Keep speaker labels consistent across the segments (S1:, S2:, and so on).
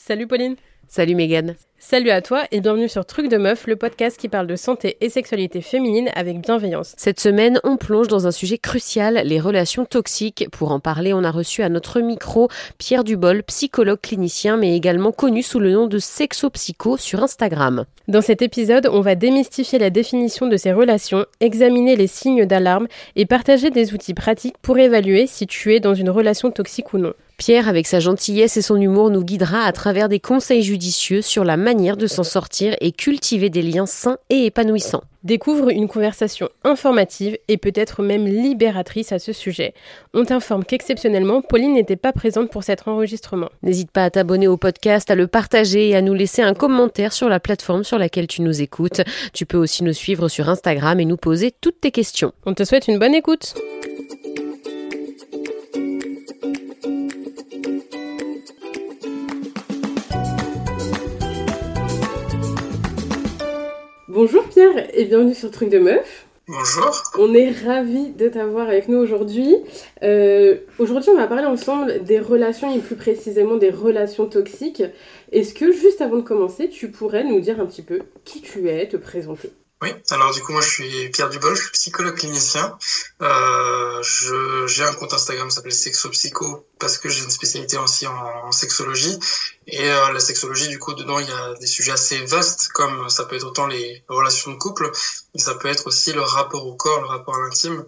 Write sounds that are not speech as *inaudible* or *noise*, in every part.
S1: Salut Pauline.
S2: Salut Megan.
S1: Salut à toi et bienvenue sur Truc de Meuf, le podcast qui parle de santé et sexualité féminine avec bienveillance.
S2: Cette semaine, on plonge dans un sujet crucial, les relations toxiques. Pour en parler, on a reçu à notre micro Pierre Dubol, psychologue clinicien, mais également connu sous le nom de Sexopsycho sur Instagram.
S1: Dans cet épisode, on va démystifier la définition de ces relations, examiner les signes d'alarme et partager des outils pratiques pour évaluer si tu es dans une relation toxique ou non.
S2: Pierre, avec sa gentillesse et son humour, nous guidera à travers des conseils judicieux sur la manière de s'en sortir et cultiver des liens sains et épanouissants.
S1: Découvre une conversation informative et peut-être même libératrice à ce sujet. On t'informe qu'exceptionnellement, Pauline n'était pas présente pour cet enregistrement.
S2: N'hésite pas à t'abonner au podcast, à le partager et à nous laisser un commentaire sur la plateforme sur laquelle tu nous écoutes. Tu peux aussi nous suivre sur Instagram et nous poser toutes tes questions.
S1: On te souhaite une bonne écoute. Bonjour Pierre et bienvenue sur Truc de Meuf.
S3: Bonjour.
S1: On est ravis de t'avoir avec nous aujourd'hui. Euh, aujourd'hui, on va parler ensemble des relations et plus précisément des relations toxiques. Est-ce que juste avant de commencer, tu pourrais nous dire un petit peu qui tu es, te présenter?
S3: Oui, alors du coup moi je suis Pierre Dubol, je suis psychologue clinicien. Euh, j'ai un compte Instagram qui s'appelle Sexopsycho parce que j'ai une spécialité aussi en, sexologie. Et euh, la sexologie, du coup, dedans, il y a des sujets assez vastes, comme ça peut être autant les relations de couple, mais ça peut être aussi le rapport au corps, le rapport à l'intime.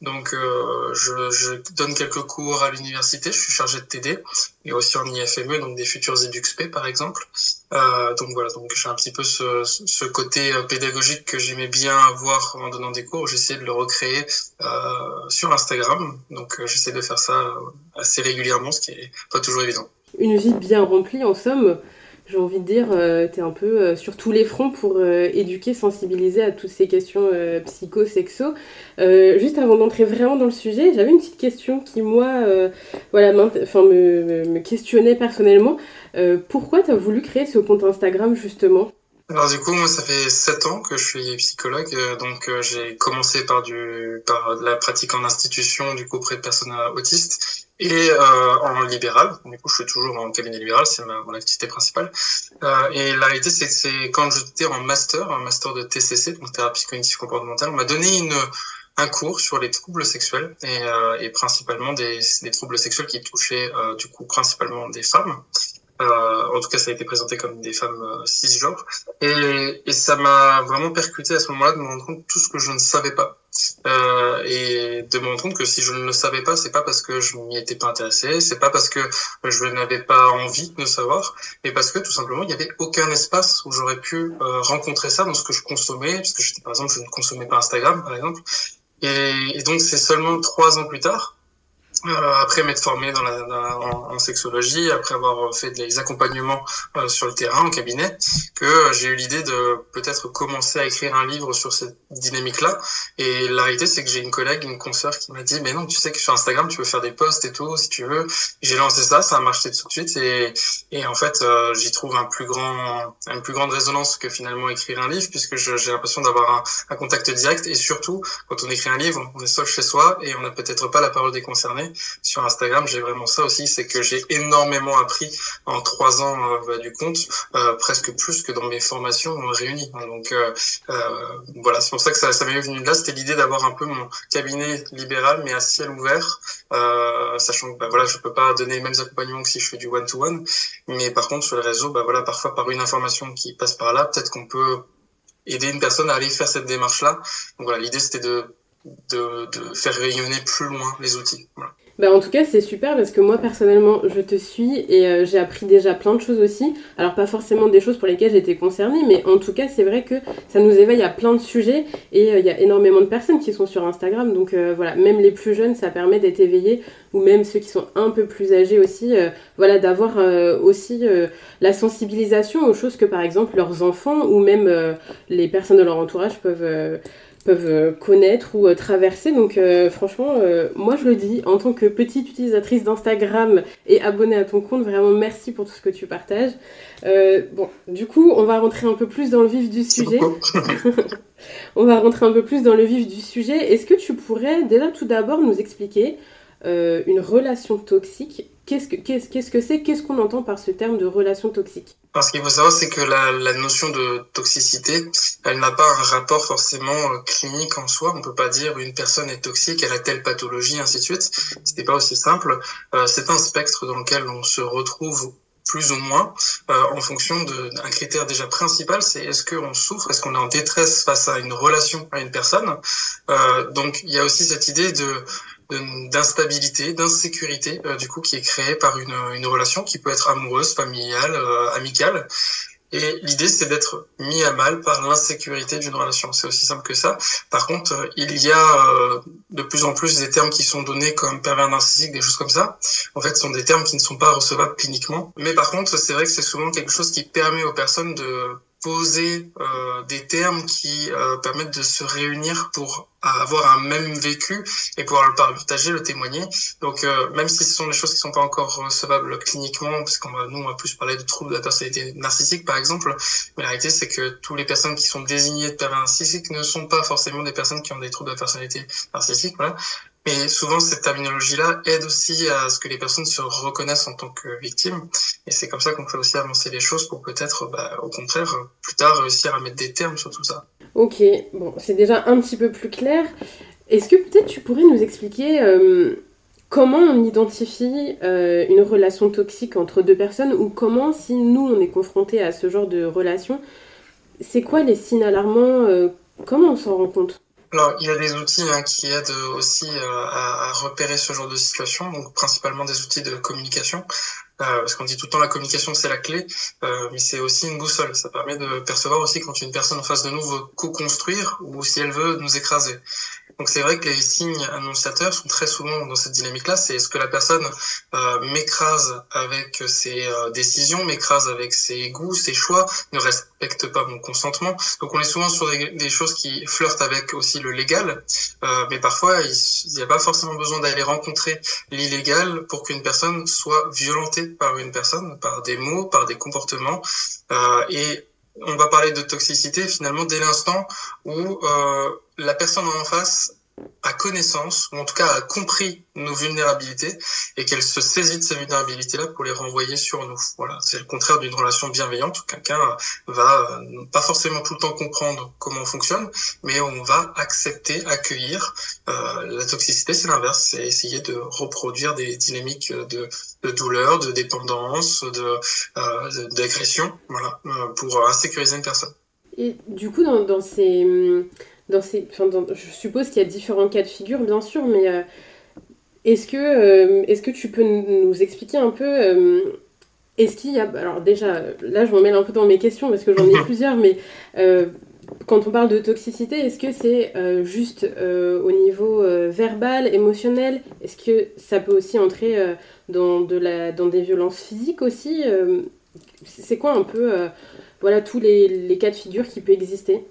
S3: Donc, euh, je, je, donne quelques cours à l'université, je suis chargé de TD, et aussi en IFME, donc des futurs EduxP, par exemple. Euh, donc voilà, donc j'ai un petit peu ce, ce côté euh, pédagogique que j'aimais bien avoir en donnant des cours. J'essaie de le recréer euh, sur Instagram, donc euh, j'essaie de faire ça assez régulièrement, ce qui est pas toujours évident.
S1: Une vie bien remplie, en somme, j'ai envie de dire, euh, tu un peu euh, sur tous les fronts pour euh, éduquer, sensibiliser à toutes ces questions psycho-sexo. juste avant d'entrer vraiment dans le sujet, j'avais une petite question qui, moi, voilà, me, me, questionnait personnellement. pourquoi tu voulu créer ce compte Instagram, justement?
S3: Alors du coup, moi, ça fait sept ans que je suis psychologue, donc j'ai commencé par du par la pratique en institution, du coup auprès de personnes autistes, et euh, en libéral. Du coup, je suis toujours en cabinet libéral, c'est ma, mon activité principale. Euh, et la réalité, c'est que c'est quand j'étais en master, un master de TCC, donc thérapie cognitive comportementale, on m'a donné une un cours sur les troubles sexuels et, euh, et principalement des, des, troubles sexuels qui touchaient euh, du coup principalement des femmes. Euh, en tout cas, ça a été présenté comme des femmes euh, cisgenres. Et, et ça m'a vraiment percuté à ce moment-là de me rendre compte de tout ce que je ne savais pas. Euh, et de me rendre compte que si je ne le savais pas, c'est pas parce que je m'y étais pas intéressé, c'est pas parce que je n'avais pas envie de savoir, mais parce que tout simplement il y avait aucun espace où j'aurais pu euh, rencontrer ça dans ce que je consommais, parce que j'étais par exemple je ne consommais pas Instagram par exemple, et, donc c'est seulement trois ans plus tard après m'être formé dans la, en, sexologie, après avoir fait des accompagnements euh, sur le terrain, en cabinet, que j'ai eu l'idée de peut-être commencer à écrire un livre sur cette dynamique-là. Et la réalité, c'est que j'ai une collègue, une consoeur qui m'a dit, mais non, tu sais que sur Instagram, tu peux faire des posts et tout, si tu veux. J'ai lancé ça, ça a marché tout de suite. Et, et en fait, euh, j'y trouve un plus grand, une plus grande résonance que finalement écrire un livre, puisque j'ai l'impression d'avoir un, un contact direct. Et surtout, quand on écrit un livre, on est seul chez soi et on n'a peut-être pas la parole des concernés sur Instagram, j'ai vraiment ça aussi, c'est que j'ai énormément appris en trois ans euh, bah, du compte, euh, presque plus que dans mes formations réunies. Donc euh, voilà, c'est pour ça que ça, ça m'est venu de là, c'était l'idée d'avoir un peu mon cabinet libéral, mais à ciel ouvert, sachant que bah, voilà, je peux pas donner les mêmes accompagnements que si je fais du one-to-one, mais par contre sur le réseau, bah, voilà, parfois par une information qui passe par là, peut-être qu'on peut aider une personne à aller faire cette démarche-là. Donc voilà, l'idée c'était de, de, de, faire rayonner plus loin les outils. Voilà.
S1: Bah en tout cas, c'est super parce que moi, personnellement, je te suis et euh, j'ai appris déjà plein de choses aussi. Alors, pas forcément des choses pour lesquelles j'étais concernée, mais en tout cas, c'est vrai que ça nous éveille à plein de sujets et euh, il y a énormément de personnes qui sont sur Instagram. Donc, euh, voilà, même les plus jeunes, ça permet d'être éveillés ou même ceux qui sont un peu plus âgés aussi, voilà, d'avoir aussi la sensibilisation aux choses que, par exemple, leurs enfants ou même les personnes de leur entourage peuvent peuvent euh, connaître ou euh, traverser. Donc euh, franchement, moi je le dis, en tant que petite utilisatrice d'Instagram et abonnée à ton compte, vraiment merci pour tout ce que tu partages. bon, du coup, on va rentrer un peu plus dans le vif du sujet. *laughs* *laughs* on va rentrer un peu plus dans le vif du sujet. Est-ce que tu pourrais déjà tout d'abord nous expliquer une relation toxique qu'est-ce que qu'est-ce qu'est-ce que c'est? Qu'est-ce qu'on entend par ce terme de relation toxique?
S3: Parce qu'il faut savoir, c'est que la, la, notion de toxicité, elle n'a pas un rapport forcément euh, clinique en soi. On peut pas dire une personne est toxique, elle a telle pathologie, ainsi de suite. n'est pas aussi simple. Euh, c'est un spectre dans lequel on se retrouve plus ou moins euh, en fonction d'un critère déjà principal, c'est est-ce qu'on souffre, est-ce qu'on est en détresse face à une relation à une personne? Euh, donc il y a aussi cette idée de d'instabilité, d'insécurité, euh, du coup, qui est créée par une, une relation qui peut être amoureuse, familiale, euh, amicale. Et l'idée, c'est d'être mis à mal par l'insécurité d'une relation. C'est aussi simple que ça. Par contre, euh, il y a de plus en plus des termes qui sont donnés comme pervers narcissique, des choses comme ça. En fait, ce sont des termes qui ne sont pas recevables cliniquement. Mais par contre, c'est vrai que c'est souvent quelque chose qui permet aux personnes de poser euh, des termes qui euh, permettent de se réunir pour avoir un même vécu et pouvoir le partager, le témoigner. Donc euh, même si ce sont des choses qui sont pas encore recevables cliniquement, parce qu'on va nous on va plus parler de troubles de la personnalité narcissique par exemple, mais la réalité c'est que toutes les personnes qui sont désignées de pervers narcissiques ne sont pas forcément des personnes qui ont des troubles de la personnalité narcissique. Voilà. Mais souvent, cette terminologie-là aide aussi à ce que les personnes se reconnaissent en tant que victimes. Et c'est comme ça qu'on peut aussi avancer les choses pour peut-être, bah, au contraire, plus tard réussir à mettre des termes sur tout ça.
S1: Ok, bon, c'est déjà un petit peu plus clair. Est-ce que peut-être tu pourrais nous expliquer euh, comment on identifie euh, une relation toxique entre deux personnes ou comment, si nous, on est confronté à ce genre de relation, c'est quoi les signes alarmants euh, Comment on s'en rend compte?
S3: Alors, il y a des outils hein, qui aident aussi euh, à, à, repérer ce genre de situation, donc principalement des outils de communication. Euh, parce qu'on dit tout le temps la communication c'est la clé, euh, mais c'est aussi une boussole. Ça permet de percevoir aussi quand une personne en face de nous veut co-construire ou si elle veut nous écraser. Donc c'est vrai que les signes annonciateurs sont très souvent dans cette dynamique-là. C'est est-ce que la personne euh, m'écrase avec ses euh, décisions, m'écrase avec ses goûts, ses choix, ne respecte pas mon consentement. Donc on est souvent sur des, choses qui flirtent avec aussi le légal, euh, mais parfois il n'y a pas forcément besoin d'aller rencontrer l'illégal pour qu'une personne soit violentée par une personne, par des mots, par des comportements. Euh, et on va parler de toxicité finalement dès l'instant où euh, la personne en face a connaissance, ou en tout cas a compris nos vulnérabilités, et qu'elle se saisit de ces vulnérabilités-là pour les renvoyer sur nous. Voilà, c'est le contraire d'une relation bienveillante où quelqu'un va euh, pas forcément tout le temps comprendre comment on fonctionne, mais on va accepter, accueillir. Euh, la toxicité, c'est l'inverse, c'est essayer de reproduire des dynamiques de, douleur, de dépendance, de euh, d'agression, voilà, euh, pour insécuriser une personne.
S1: Et du coup, dans, dans ces dans ces, je suppose qu'il y a différents cas de figure, bien sûr, mais euh, est-ce que, euh, est-ce que tu peux nous expliquer un peu euh, Est-ce qu'il y a. Alors, déjà, là, je m'en mêle un peu dans mes questions parce que j'en ai *laughs* plusieurs, mais quand on parle de toxicité, est-ce que c'est juste au niveau verbal, émotionnel? Est-ce que ça peut aussi entrer dans, de la, dans des violences physiques aussi C'est quoi un peu voilà, tous les, les cas de figure qui peuvent exister?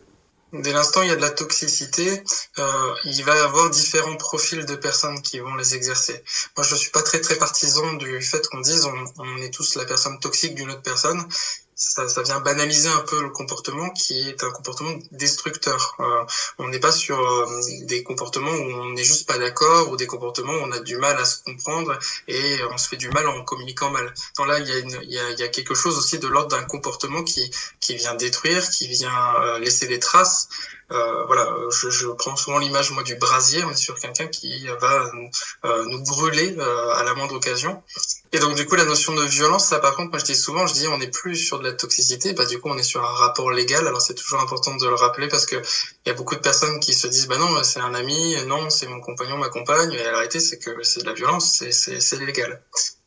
S3: Dès l'instant il y a de la toxicité, euh, il va y avoir différents profils de personnes qui vont les exercer. Moi, je suis pas très très partisan du fait qu'on dise on, on est tous la personne toxique d'une autre personne ça, ça, vient banaliser un peu le comportement qui est un comportement destructeur. Euh, on n'est pas sur euh, des comportements où on n'est juste pas d'accord ou des comportements où on a du mal à se comprendre et on se fait du mal en communiquant mal. Donc là, il y a, y a, il y a quelque chose aussi de l'ordre d'un comportement qui, qui vient détruire, qui vient euh, laisser des traces. Euh, voilà, je, je, prends souvent l'image moi du brasier, est sur quelqu'un qui va euh, nous brûler euh, à la moindre occasion. Et donc du coup la notion de violence, ça par contre moi je dis souvent, je dis on n'est plus sur de la toxicité, bah du coup on est sur un rapport légal. Alors c'est toujours important de le rappeler parce que il y a beaucoup de personnes qui se disent bah non c'est un ami, non c'est mon compagnon, ma compagne. Et la réalité c'est que c'est de la violence, c'est illégal.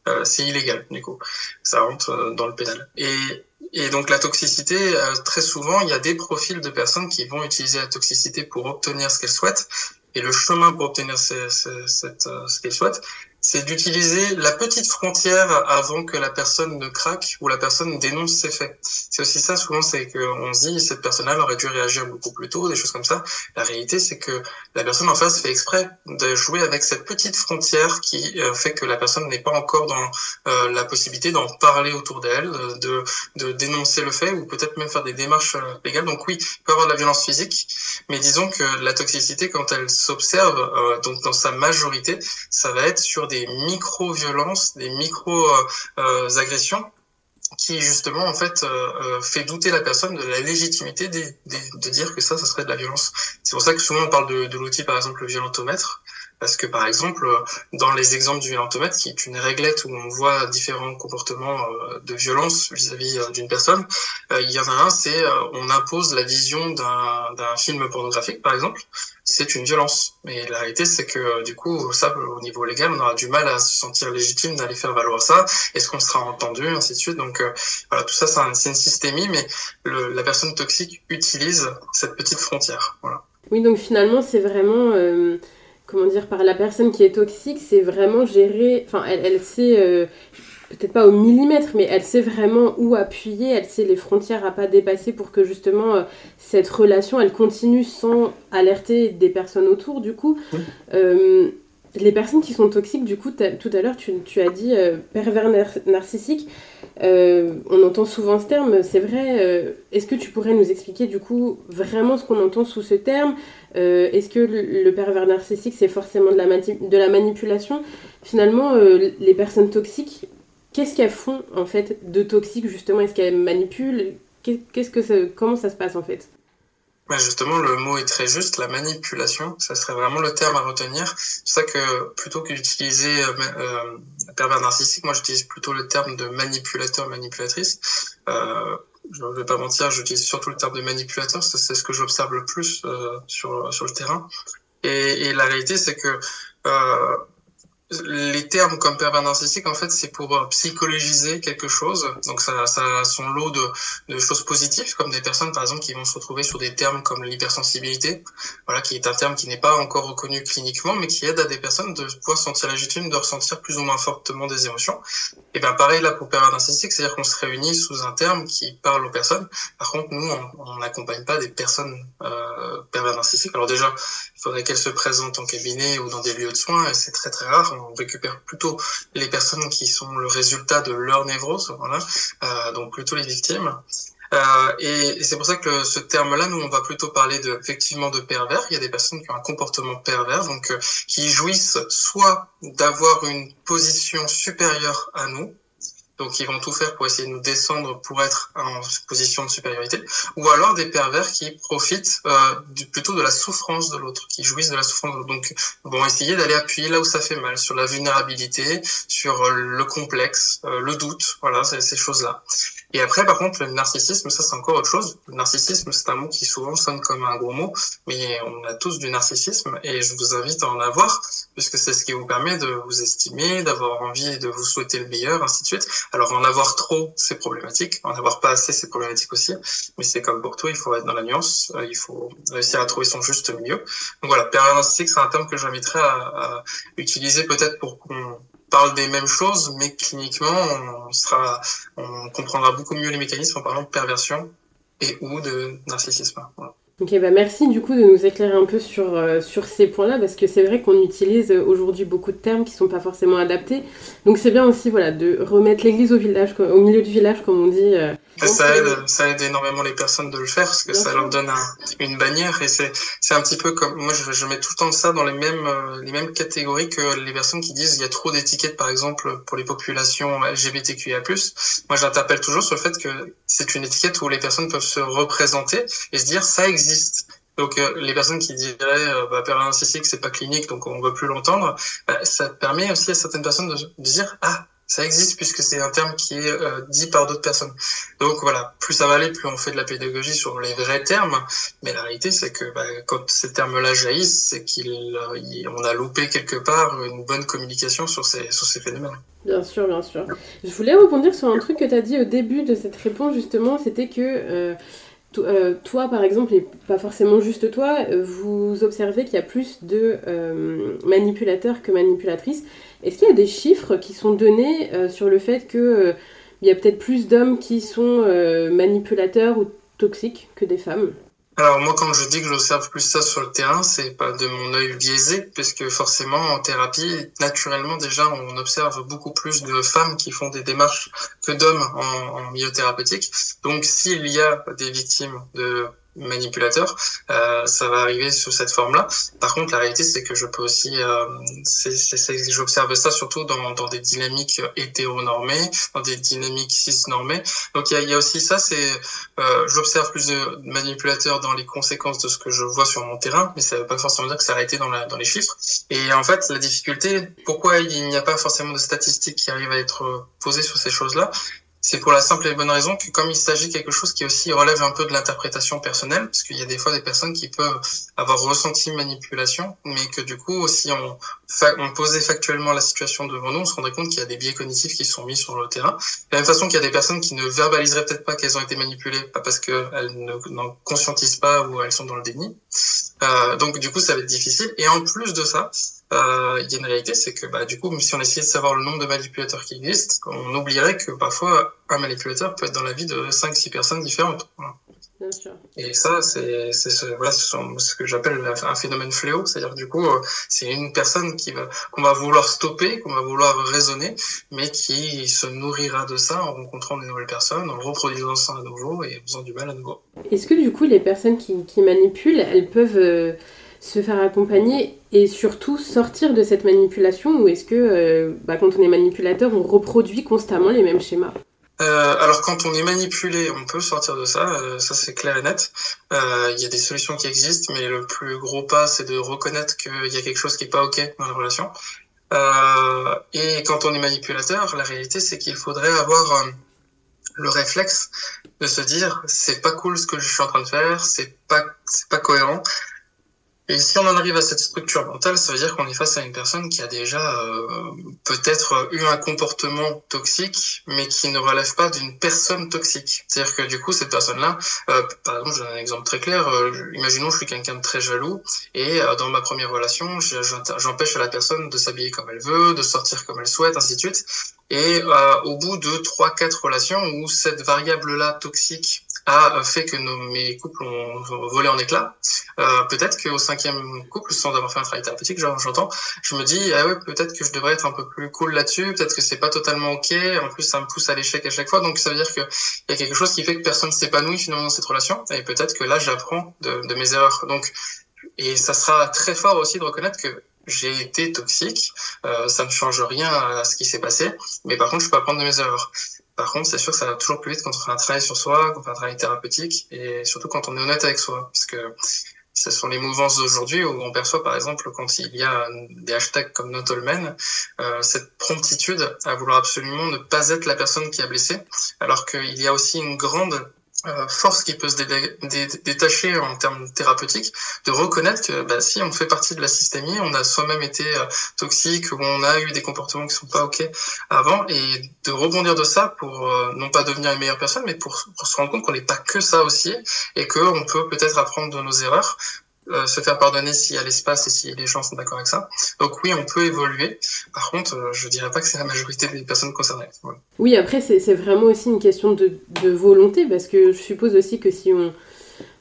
S3: Euh, c'est illégal du coup, ça rentre dans le pénal. Et et donc la toxicité, euh, très souvent, il y a des profils de personnes qui vont utiliser la toxicité pour obtenir ce qu'elles souhaitent. Et le chemin pour obtenir ce, ce, euh, ce qu'elles souhaitent, c'est d'utiliser la petite frontière avant que la personne ne craque ou la personne dénonce ses faits. C'est aussi ça, souvent, c'est qu'on se dit, cette personne-là aurait dû réagir beaucoup plus tôt, des choses comme ça. La réalité, c'est que la personne en face fait exprès de jouer avec cette petite frontière qui euh, fait que la personne n'est pas encore dans euh, la possibilité d'en parler autour d'elle, de, de dénoncer le fait ou peut-être même faire des démarches euh, légales. Donc oui, il peut y avoir de la violence physique, mais disons que la toxicité, quand elle s'observe, donc dans sa majorité, ça va être sur des micro-violences, des micro-agressions qui justement en fait fait douter la personne de la légitimité de, de, dire que ça, ça serait de la violence. C'est pour ça que souvent on parle de, de l'outil par exemple le violentomètre, parce que par exemple, dans les exemples du violentomètre, qui est une réglette où on voit différents comportements euh, de violence vis-à-vis euh, d'une personne, euh, il y en a un, c'est on impose la vision d'un film pornographique, par exemple, c'est une violence. Mais la réalité, c'est que du coup, ça, au niveau légal, on aura du mal à se sentir légitime d'aller faire valoir ça. Est-ce qu'on sera entendu, ainsi de suite. Donc voilà, tout ça, c'est une systémie, mais le, la personne toxique utilise cette petite frontière. Voilà.
S1: Oui, donc finalement, c'est vraiment comment dire, par la personne qui est toxique, c'est vraiment gérer, enfin, elle, elle sait, euh, peut-être pas au millimètre, mais elle sait vraiment où appuyer, elle sait les frontières à pas dépasser pour que justement euh, cette relation, elle continue sans alerter des personnes autour, du coup. Euh, les personnes qui sont toxiques, du coup, tout à l'heure, tu, tu, as dit pervers narcissique. On entend souvent ce terme, c'est vrai. Est-ce que tu pourrais nous expliquer, du coup, vraiment ce qu'on entend sous ce terme euh, est-ce que le, pervers narcissique, c'est forcément de la, manipulation? Finalement, euh, les personnes toxiques, qu'est-ce qu'elles font en fait de toxique justement? Est-ce qu'elles manipulent? Qu'est-ce que comment ça se passe en fait?
S3: Bah, justement, le mot est très juste, la manipulation, ça serait vraiment le terme à retenir. C'est ça que plutôt qu'utiliser euh, pervers narcissique, moi j'utilise plutôt le terme de manipulateur, manipulatrice. Euh, je ne vais pas mentir, j'utilise surtout le terme de manipulateur, c'est ce que j'observe le plus euh, sur, sur le terrain. Et, et la réalité, c'est que euh, les termes comme pervers narcissique, en fait, c'est pour euh, psychologiser quelque chose. Donc, ça, ça a son lot de, de, choses positives, comme des personnes, par exemple, qui vont se retrouver sur des termes comme l'hypersensibilité, voilà, qui est un terme qui n'est pas encore reconnu cliniquement, mais qui aide à des personnes de pouvoir sentir légitime de ressentir plus ou moins fortement des émotions. Et ben, pareil là pour pervers narcissique, c'est-à-dire qu'on se réunit sous un terme qui parle aux personnes. Par contre, nous, on n'accompagne pas des personnes euh, pervers narcissiques. Alors déjà, il faudrait qu'elles se présentent en cabinet ou dans des lieux de soins, et c'est très très rare on récupère plutôt les personnes qui sont le résultat de leur névrose, voilà, euh, donc plutôt les victimes. Euh, et, c'est pour ça que ce terme-là, nous, on va plutôt parler de, effectivement de pervers. Il y a des personnes qui ont un comportement pervers, donc euh, qui jouissent soit d'avoir une position supérieure à nous, donc ils vont tout faire pour essayer de nous descendre pour être en position de supériorité, ou alors des pervers qui profitent euh, du, plutôt de la souffrance de l'autre, qui jouissent de la souffrance de l'autre. Donc vont essayer d'aller appuyer là où ça fait mal, sur la vulnérabilité, sur le complexe, euh, le doute, voilà, ces choses-là. Et après, par contre, le narcissisme, ça c'est encore autre chose. Le narcissisme, c'est un mot qui souvent sonne comme un gros mot, mais on a tous du narcissisme et je vous invite à en avoir, puisque c'est ce qui vous permet de vous estimer, d'avoir envie de vous souhaiter le meilleur, ainsi de suite. Alors en avoir trop, c'est problématique. En avoir pas assez, c'est problématique aussi. Mais c'est comme pour tout, il faut être dans la nuance. Euh, il faut réussir à trouver son juste milieu. Donc voilà, période narcissique, c'est un terme que j'inviterais à, à utiliser peut-être pour qu'on parle des mêmes choses, mais cliniquement, on, sera, on comprendra beaucoup mieux les mécanismes en parlant de perversion et ou de narcissisme. Voilà.
S1: Ok, bah merci du coup de nous éclairer un peu sur, euh, sur ces points-là, parce que c'est vrai qu'on utilise aujourd'hui beaucoup de termes qui sont pas forcément adaptés. Donc c'est bien aussi voilà, de remettre l'église au, village, au milieu du village, comme on dit. Euh,
S3: ça aide, ça aide énormément les personnes de le faire, parce que ça leur donne une bannière, et c'est un petit peu comme... Moi, je, je, mets tout le temps ça dans les mêmes, euh, les mêmes catégories que les personnes qui disent il y a trop d'étiquettes, par exemple, pour les populations LGBTQIA+. Moi, j'interpelle toujours sur le fait que c'est une étiquette où les personnes peuvent se représenter et se dire ça existe. Donc euh, les personnes qui diraient euh, bah, narcissique c'est pas clinique donc on veut plus l'entendre, bah, ça permet aussi à certaines personnes de, dire ah ça existe puisque c'est un terme qui est euh, dit par d'autres personnes. Donc voilà, plus ça va aller, plus on fait de la pédagogie sur les vrais termes. Mais la réalité, c'est que bah, quand ces termes-là jaillissent, c'est qu'on a loupé quelque part une bonne communication sur ces, phénomènes.
S1: Bien sûr, bien sûr. Je voulais rebondir sur un truc que tu as dit au début de cette réponse, justement, c'était que euh, toi, par exemple, et pas forcément juste toi, euh, vous observez qu'il y a plus de euh, manipulateurs que manipulatrices. Est-ce qu'il y a des chiffres qui sont donnés sur le fait qu'il y a peut-être plus d'hommes qui sont manipulateurs ou toxiques que des femmes?
S3: Alors moi, quand je dis que j'observe plus ça sur le terrain, c'est pas de mon œil biaisé, puisque forcément en thérapie, naturellement déjà, on observe beaucoup plus de femmes qui font des démarches que d'hommes en, en milieu thérapeutique. Donc s'il y a des victimes de manipulateur, euh, ça va arriver sous cette forme-là. Par contre, la réalité, c'est que je peux aussi, euh, j'observe ça surtout dans, dans des dynamiques hétéronormées, dans des dynamiques cisnormées. Donc il y a, y a, aussi ça, c'est, euh, j'observe plus de manipulateurs dans les conséquences de ce que je vois sur mon terrain, mais ça ne veut pas forcément dire que c'est arrêté dans, dans les chiffres. Et en fait, la difficulté, pourquoi il n'y a pas forcément de statistiques qui arrivent à être posées sur ces choses-là, c'est pour la simple et bonne raison que comme il s'agit quelque chose qui aussi relève un peu de l'interprétation personnelle, parce qu'il y a des fois des personnes qui peuvent avoir ressenti manipulation, mais que du coup, si on, on posait factuellement la situation devant nous, on se rendrait compte qu'il y a des biais cognitifs qui sont mis sur le terrain. De la même façon qu'il y a des personnes qui ne verbaliseraient peut-être pas qu'elles ont été manipulées, pas parce qu'elles n'en conscientisent pas ou elles sont dans le déni. Euh, donc du coup, ça va être difficile. Et en plus de ça, euh, il y a une réalité, c'est que bah, du coup, si on essayait de savoir le nombre de manipulateurs qui existent, on oublierait que parfois un manipulateur peut être dans la vie de 5-6 personnes différentes. Bien sûr. Et ça, c'est ce, voilà, ce que j'appelle un phénomène fléau, c'est-à-dire du coup, euh, c'est une personne qui va qu'on va vouloir stopper, qu'on va vouloir raisonner, mais qui se nourrira de ça en rencontrant des nouvelles personnes, en reproduisant ça à nouveau et en faisant du mal à nouveau.
S1: Est-ce que du coup, les personnes qui, qui manipulent, elles peuvent euh, se faire accompagner et surtout sortir de cette manipulation ou est-ce que euh, bah, quand on est manipulateur, on reproduit constamment les mêmes schémas?
S3: Euh, alors quand on est manipulé, on peut sortir de ça, euh, ça c'est clair et net. Il y a des solutions qui existent, mais le plus gros pas, c'est de reconnaître qu'il y a quelque chose qui est pas ok dans la relation. et quand on est manipulateur, la réalité c'est qu'il faudrait avoir le réflexe de se dire c'est pas cool ce que je suis en train de faire, c'est pas c'est pas cohérent. Et si on en arrive à cette structure mentale, ça veut dire qu'on est face à une personne qui a déjà euh, peut-être eu un comportement toxique, mais qui ne relève pas d'une personne toxique. C'est-à-dire que du coup, cette personne-là, euh, par exemple, j'ai un exemple très clair, euh, imaginons je suis quelqu'un de très jaloux, et dans ma première relation, j'empêche la personne de s'habiller comme elle veut, de sortir comme elle souhaite, ainsi de suite. Et au bout de trois, quatre relations où cette variable-là toxique a fait que nos, mes couples ont volé en éclats. Euh, peut-être qu'au cinquième couple, sans avoir fait un travail thérapeutique, j'entends, je me dis, ah ouais, peut-être que je devrais être un peu plus cool là-dessus, peut-être que c'est pas totalement ok, en plus ça me pousse à l'échec à chaque fois, donc ça veut dire qu'il y a quelque chose qui fait que personne s'épanouit finalement dans cette relation, et peut-être que là j'apprends de, de mes erreurs. Donc, et ça sera très fort aussi de reconnaître que j'ai été toxique, euh, ça ne change rien à ce qui s'est passé, mais par contre je peux apprendre de mes erreurs. Par contre, c'est sûr que ça va toujours plus vite quand on fait un travail sur soi, quand on fait un travail thérapeutique, et surtout quand on est honnête avec soi. Parce que ce sont les mouvances d'aujourd'hui où on perçoit, par exemple, quand il y a des hashtags comme Not euh, cette promptitude à vouloir absolument ne pas être la personne qui a blessé, alors qu'il y a aussi une grande force qui peut se détacher en termes thérapeutiques, de reconnaître que bah, si on fait partie de la systémie, on a soi-même été euh, toxique on a eu des comportements qui sont pas ok avant, et de rebondir de ça pour euh, non pas devenir une meilleure personne, mais pour, pour se rendre compte qu'on n'est pas que ça aussi, et qu'on peut peut-être apprendre de nos erreurs euh, se faire pardonner s'il y a l'espace et si les gens sont d'accord avec ça. Donc oui, on peut évoluer. Par contre, euh, je dirais pas que c'est la majorité des personnes concernées.
S1: Oui, après, c'est vraiment aussi une question de, de, volonté, parce que je suppose aussi que si on,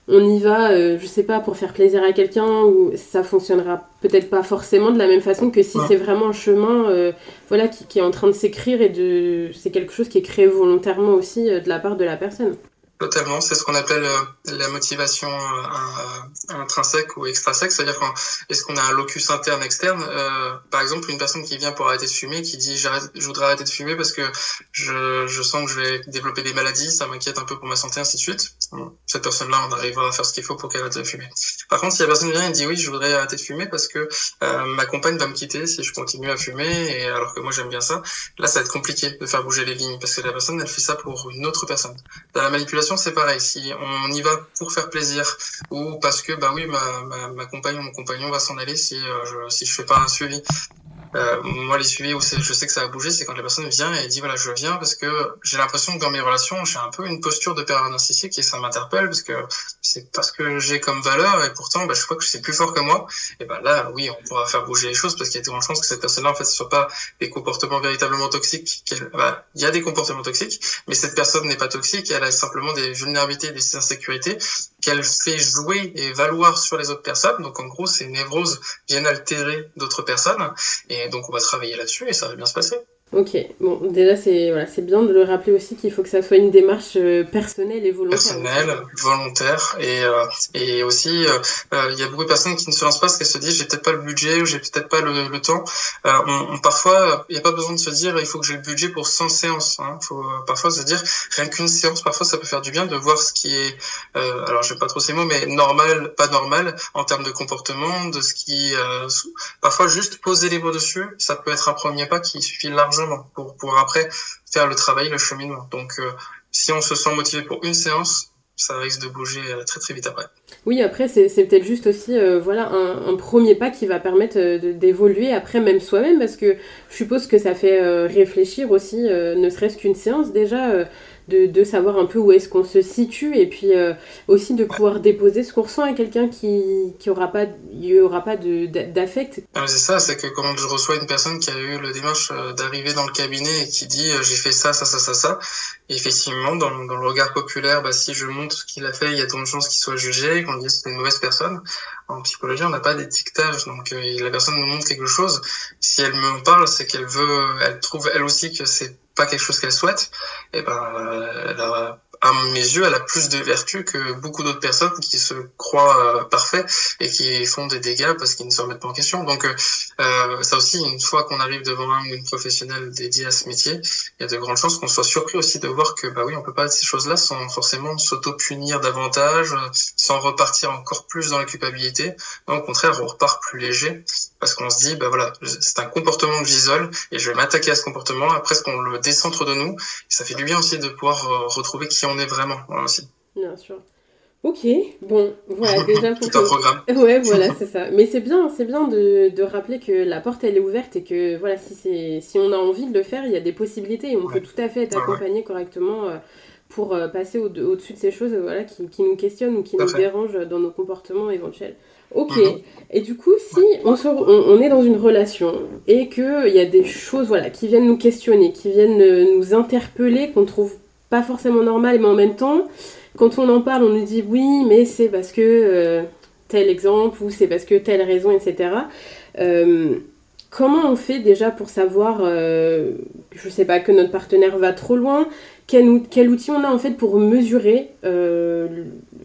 S1: on y va, euh, je sais pas, pour faire plaisir à quelqu'un, ou ça fonctionnera peut-être pas forcément de la même façon que si c'est vraiment un chemin euh, voilà, qui, qui, est en train de s'écrire et de c'est quelque chose qui est créé volontairement aussi de la part de la personne.
S3: Totalement, c'est ce qu'on appelle euh, la motivation euh, intrinsèque ou extrinsèque, c'est-à-dire est-ce qu'on a un locus interne externe euh, Par exemple, une personne qui vient pour arrêter de fumer, qui dit je voudrais arrêter de fumer parce que je, je sens que je vais développer des maladies, ça m'inquiète un peu pour ma santé, ainsi de suite. cette personne-là, on arrivera à faire ce qu'il faut pour qu'elle arrête de fumer. Par contre, si la personne vient et dit oui, je voudrais arrêter de fumer parce que ma compagne va me quitter si je continue à fumer, et alors que moi j'aime bien ça, là ça va être compliqué de faire bouger les lignes parce que la personne elle fait ça pour une autre personne. Dans la manipulation c'est pareil. Si on y va pour faire plaisir ou parce que, bah oui, ma, ma, compagne mon compagnon va s'en aller si, euh, je, si je fais pas un suivi. Euh, moi, les suivis où je sais que ça va bouger, c'est quand la personne vient et dit voilà, je viens parce que j'ai l'impression que dans mes relations, j'ai un peu une posture de père narcissique et ça m'interpelle parce que c'est parce que j'ai comme valeur et pourtant, bah, je crois que c'est plus fort que moi. Et ben là, oui, on pourra faire bouger les choses parce qu'il y a de grandes chances que cette personne-là, en fait, ce soit pas des comportements véritablement toxiques. Bah, il y a des comportements toxiques, mais cette personne n'est pas toxique. Elle a simplement des vulnérabilités, des insécurités qu'elle fait jouer et valoir sur les autres personnes. Donc, en gros, ces névroses viennent altérer d'autres personnes. Et donc, on va travailler là-dessus et ça va bien se passer.
S1: Ok, bon, déjà c'est voilà, c'est bien de le rappeler aussi qu'il faut que ça soit une démarche euh, personnelle et volontaire.
S3: Personnelle, volontaire, et euh, et aussi euh, il y a beaucoup de personnes qui ne se lancent pas parce qu'elles se disent j'ai peut-être pas le budget ou j'ai peut-être pas le, temps. On, parfois il n'y a pas besoin de se dire il faut que j'ai le budget pour 100 séances. Hein. Faut parfois se dire rien qu'une séance, parfois ça peut faire du bien de voir ce qui est alors je vais pas trop ces mots mais normal, pas normal en termes de comportement, de ce qui parfois juste poser les mots dessus, ça peut être un premier pas qui suffit largement pour pouvoir après faire le travail, le cheminement. Donc, euh, si on se sent motivé pour une séance, ça risque de bouger euh, très très vite après.
S1: Oui, après, c'est peut-être juste aussi euh, voilà, un, premier pas qui va permettre d'évoluer après même soi-même, parce que je suppose que ça fait réfléchir aussi, ne serait-ce qu'une séance déjà de, de, savoir un peu où est-ce qu'on se situe et puis euh, aussi de pouvoir déposer ce qu'on ressent à quelqu'un qui qui aura pas il aura pas d'affect.
S3: Ah, c'est ça, c'est que quand je reçois une personne qui a eu le démarche euh, d'arriver dans le cabinet et qui dit euh, j'ai fait ça ça ça ça ça effectivement dans, dans le regard populaire bah si je montre ce qu'il a fait il y a tant de chances qu'il soit jugé qu'on dise c'est une mauvaise personne en psychologie, on n'a pas d'étiquetage, donc la personne nous montre quelque chose. Si elle me parle, c'est qu'elle veut, elle trouve elle aussi que c'est pas quelque chose qu'elle souhaite, et ben elle a à mes yeux, elle a plus de vertus que beaucoup d'autres personnes qui se croient euh, parfaits et qui font des dégâts parce qu'ils ne se remettent pas en question. Donc, euh, euh ça aussi, une fois qu'on arrive devant un ou une professionnelle dédiée à ce métier, il y a de grandes chances qu'on soit surpris aussi de voir que, bah oui, on peut pas ces choses-là sans forcément s'auto-punir davantage, sans repartir encore plus dans la culpabilité. Au contraire, on repart plus léger parce qu'on se dit, bah voilà, c'est un comportement que j'isole et je vais m'attaquer à ce comportement. Après, ce qu'on le décentre de nous, ça fait du bien aussi de pouvoir euh, retrouver qui on est vraiment aussi.
S1: Bien sûr. Ok, bon, voilà, *laughs* déjà
S3: pour Tout un programme. *laughs*
S1: Ouais, voilà, c'est ça. Mais c'est bien, c'est bien de, de, rappeler que la porte, elle est ouverte et que, voilà, si, c'est, si on a envie de le faire, il y a des possibilités et on peut tout à fait être accompagné correctement euh, pour euh, passer au, au-dessus de ces choses voilà, qui, qui nous questionnent ou qui nous dérangent dans nos comportements éventuels. Ok. Mhm. Et du coup, si on, on, est dans une relation et qu'il y a des choses voilà, qui viennent nous questionner, qui viennent euh, nous interpeller, qu'on trouve pas forcément normal, mais en même temps, quand on en parle, on nous dit oui, mais c'est parce que euh, tel exemple ou c'est parce que telle raison, etc. Euh, comment on fait déjà pour savoir, euh, je sais pas, que notre partenaire va trop loin? Quel, quel, outil on a en fait pour mesurer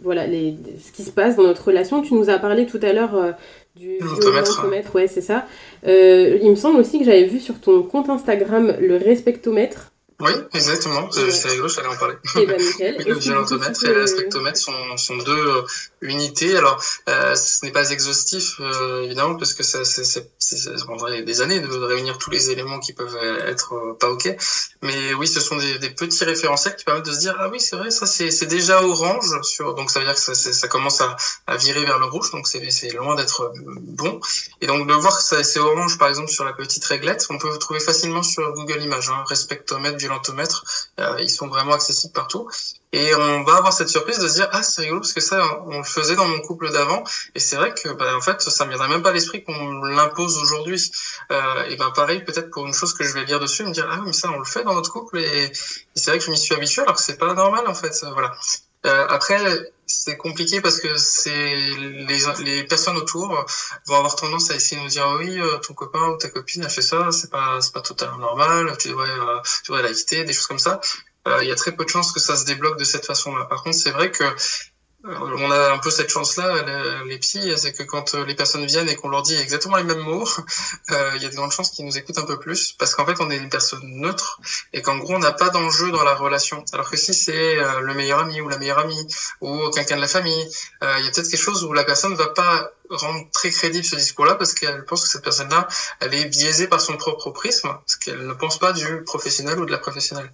S1: voilà, les, ce qui se passe dans notre relation Tu nous as parlé tout à l'heure du
S3: violontomètre,
S1: ouais, c'est ça. il me semble aussi que j'avais vu sur ton compte Instagram le respectomètre.
S3: Oui, exactement. C'est rigolo, j'allais en parler.
S1: Et eh ben, nickel.
S3: le *laughs* violentomètre et le respectomètre sont, sont deux euh, unités. Alors, euh, ce n'est pas exhaustif, euh, évidemment, parce que ça, ça, ça, ça, prendrait des années de réunir tous les éléments qui peuvent être euh, pas OK. Mais oui, ce sont des, des, petits référentiels qui permettent de se dire, ah oui, c'est vrai, ça c'est déjà orange. Sur... Donc, ça veut dire que ça, commence à, à, virer vers le rouge, donc c'est loin d'être bon. Et donc, de voir que c'est orange, par exemple, sur la petite réglette, on peut trouver facilement sur Google Images, hein, respectomètre, euh, ils sont vraiment accessibles partout. Et on va avoir cette surprise de se dire ah c'est rigolo parce que ça on le faisait dans mon couple d'avant. Et c'est vrai que bah, en fait ça me viendrait même pas à l'esprit qu'on l'impose aujourd'hui. Euh, et ben pareil peut-être pour une chose que je vais lire dessus me dire ah mais ça on le fait dans notre couple. Et, c'est vrai que je m'y suis habitué alors que c'est pas normal en fait. Voilà. Euh, après c'est compliqué parce que c'est les, les personnes autour vont avoir tendance à essayer de nous dire oui euh, ton copain ou ta copine a fait ça c'est pas c'est pas totalement normal. Tu devrais euh, tu devrais la quitter des choses comme ça il y a très peu de chances que ça se débloque de cette façon-là par contre c'est vrai que on a un peu cette chance-là, les psys, c'est que quand les personnes viennent et qu'on leur dit exactement les mêmes mots, *laughs* il y a de grandes chances qu'ils nous écoutent un peu plus, parce qu'en fait, on est une personne neutre et qu'en gros, on n'a pas d'enjeu dans la relation. Alors que si c'est le meilleur ami ou la meilleure amie ou quelqu'un de la famille, il y a peut-être quelque chose où la personne ne va pas rendre très crédible ce discours-là parce qu'elle pense que cette personne-là, elle est biaisée par son propre prisme, parce qu'elle ne pense pas du professionnel ou de la professionnelle.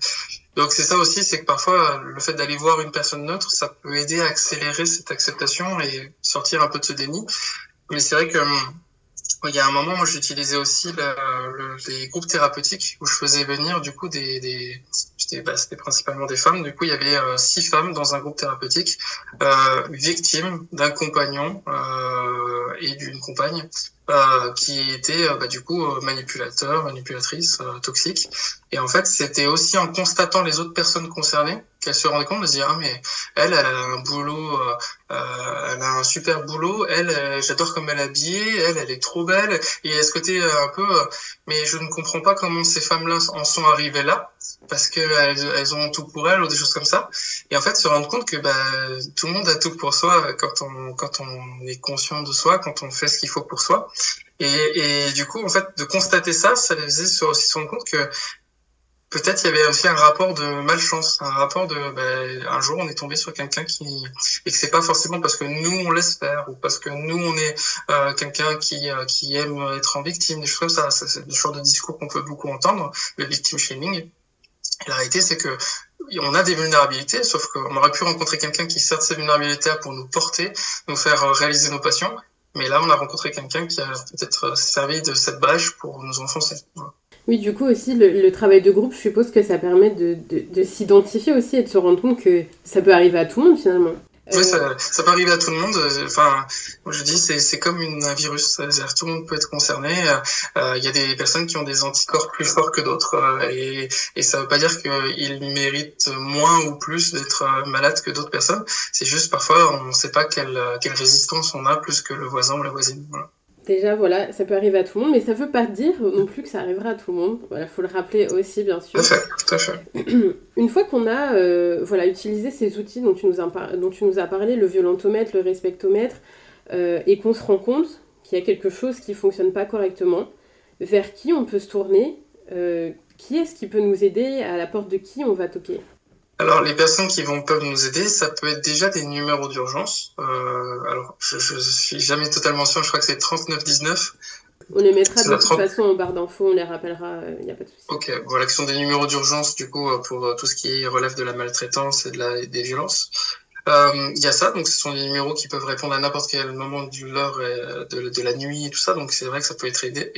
S3: Donc c'est ça aussi, c'est que parfois le fait d'aller voir une personne neutre, ça peut aider à accélérer cette acceptation et sortir un peu de ce déni. Mais c'est vrai que hum, il y a un moment, moi, j'utilisais aussi le, les groupes thérapeutiques où je faisais venir du coup des, des c'était bah, principalement des femmes. Du coup, il y avait euh, six femmes dans un groupe thérapeutique, euh, victimes d'un compagnon euh, et d'une compagne qui était bah, du coup manipulateur, manipulatrice, toxique. Et en fait, c'était aussi en constatant les autres personnes concernées qu'elle se rendait compte de se dire ah mais elle elle a un boulot euh, euh elle a un super boulot. Elle, j'adore comme elle est habillée. Elle elle est trop belle. Et à ce côté euh, un peu mais je ne comprends pas comment ces femmes là en sont arrivées là parce que elles, elles, ont tout pour elles ou des choses comme ça. Et en fait se rendre compte que bah tout le monde a tout pour soi quand on quand on est conscient de soi quand on fait ce qu'il faut pour soi. Et, et, du coup, en fait, de constater ça, ça les faisait aussi se rendre compte que peut-être il y avait aussi un rapport de malchance, un rapport de ben, un jour on est tombé sur quelqu'un qui et que c'est pas forcément parce que nous on laisse faire ou parce que nous on est euh, quelqu'un qui euh, qui aime être en victime, des choses comme ça. C'est le genre de discours qu'on peut beaucoup entendre, le victim shaming. La réalité c'est que on a des vulnérabilités, sauf qu'on aurait pu rencontrer quelqu'un qui sert de ces vulnérabilités pour nous porter, nous faire réaliser nos passions. Mais là, on a rencontré quelqu'un qui a peut-être servi de cette brèche pour nous enfoncer.
S1: Oui, du coup aussi, le, travail de groupe, je suppose que ça permet de, de, s'identifier aussi et de se rendre compte que ça peut arriver à tout le monde finalement.
S3: Oui, ça, ça, peut arriver à tout le monde. Enfin, je dis, c'est comme une, un virus. Tout le monde peut être concerné. Euh, il y a des personnes qui ont des anticorps plus forts que d'autres, euh, et, et ça veut pas dire qu'ils méritent moins ou plus d'être euh, malades que d'autres personnes. C'est juste parfois, on ne sait pas quelle, quelle résistance on a plus que le voisin ou la voisine. Voilà.
S1: Déjà, voilà, ça peut arriver à tout le monde, mais ça ne veut pas dire non plus que ça arrivera à tout le monde. Voilà, faut le rappeler aussi, bien sûr.
S3: Tout à fait, *clears throat*
S1: Une fois qu'on a euh, voilà, utilisé ces outils dont tu, nous as, dont tu nous as parlé, le violentomètre, le respectomètre, euh, et qu'on se rend compte qu'il y a quelque chose qui ne fonctionne pas correctement, vers qui on peut se tourner euh, Qui est-ce qui peut nous aider À la porte de qui on va toquer?
S3: Alors, les personnes qui vont peuvent nous aider, ça peut être déjà des numéros d'urgence. Euh, alors, je, je suis jamais totalement sûr, je crois que c'est 3919.
S1: On les mettra de toute façon en barre d'infos, on les rappellera, il euh, n'y a pas de souci.
S3: Ok, voilà, qui sont des numéros d'urgence du coup euh, pour euh, tout ce qui relève de la maltraitance et de la, des violences. Il y a ça, donc ce sont des numéros qui peuvent répondre à n'importe quel moment de l'heure, de, de, la nuit et tout ça, donc c'est vrai que ça peut être aidé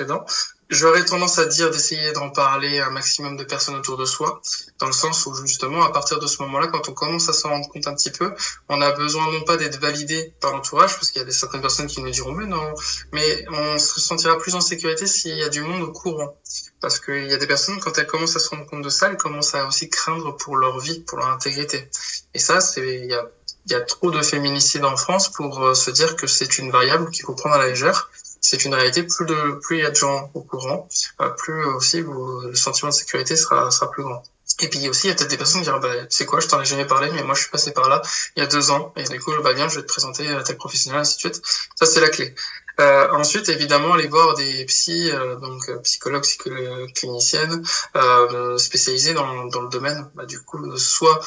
S3: aidant. J'aurais tendance à dire d'essayer d'en parler à un maximum de personnes autour de soi, dans le sens où justement, à partir de ce moment-là, quand on commence à s'en rendre compte un petit peu, on a besoin non pas d'être validé par l'entourage, parce qu'il y a certaines personnes qui nous diront mais non, mais on se sentira plus en sécurité s'il y a du monde au courant. Parce qu'il y a des personnes, quand elles commencent à se rendre compte de ça, elles commencent à aussi craindre pour leur vie, pour leur intégrité. Et ça, c'est, il y a, il y a trop de féminicides en France pour euh, se dire que c'est une variable qu'il faut prendre à la légère c'est une réalité. Plus de plus il y a de gens au courant, euh, plus aussi le sentiment de sécurité sera sera plus grand. Et puis aussi, il y a peut-être des personnes qui diront, bah, c'est quoi, je t'en ai jamais parlé, mais moi, je suis passé par là il y a deux ans, et du coup, bah, bien, je vais te présenter à tel professionnel, ainsi de suite. Ça, c'est la clé. Euh, ensuite, évidemment, aller voir des psys, euh, donc euh, psychologues, psychologues cliniciennes, euh, spécialisés dans, dans le domaine, bah, du coup, soit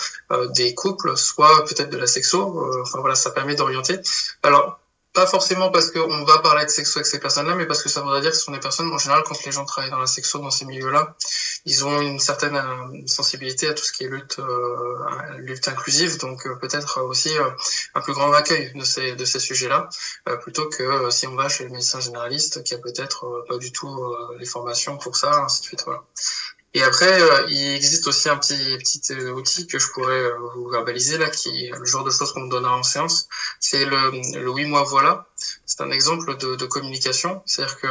S3: des couples, soit peut-être de la sexo. enfin voilà, ça permet d'orienter. Alors, pas forcément parce qu'on va parler de sexo avec ces personnes-là, mais parce que ça voudrait dire que ce sont des personnes, en général, quand les gens travaillent dans la sexo, dans ces milieux-là, ils ont une certaine euh, sensibilité à tout ce qui est lutte, euh, lutte inclusive, donc euh, peut-être aussi un plus grand accueil de ces, de ces sujets-là, plutôt que si on va chez le médecin généraliste qui a peut-être pas du tout les formations pour ça, ainsi de suite. Voilà. Et après, euh, il existe aussi un petit, petit euh, outil que je pourrais euh, vous verbaliser là, qui est le genre de choses qu'on me donne en séance. C'est le, le oui moi voilà. C'est un exemple de, de communication. C'est-à-dire que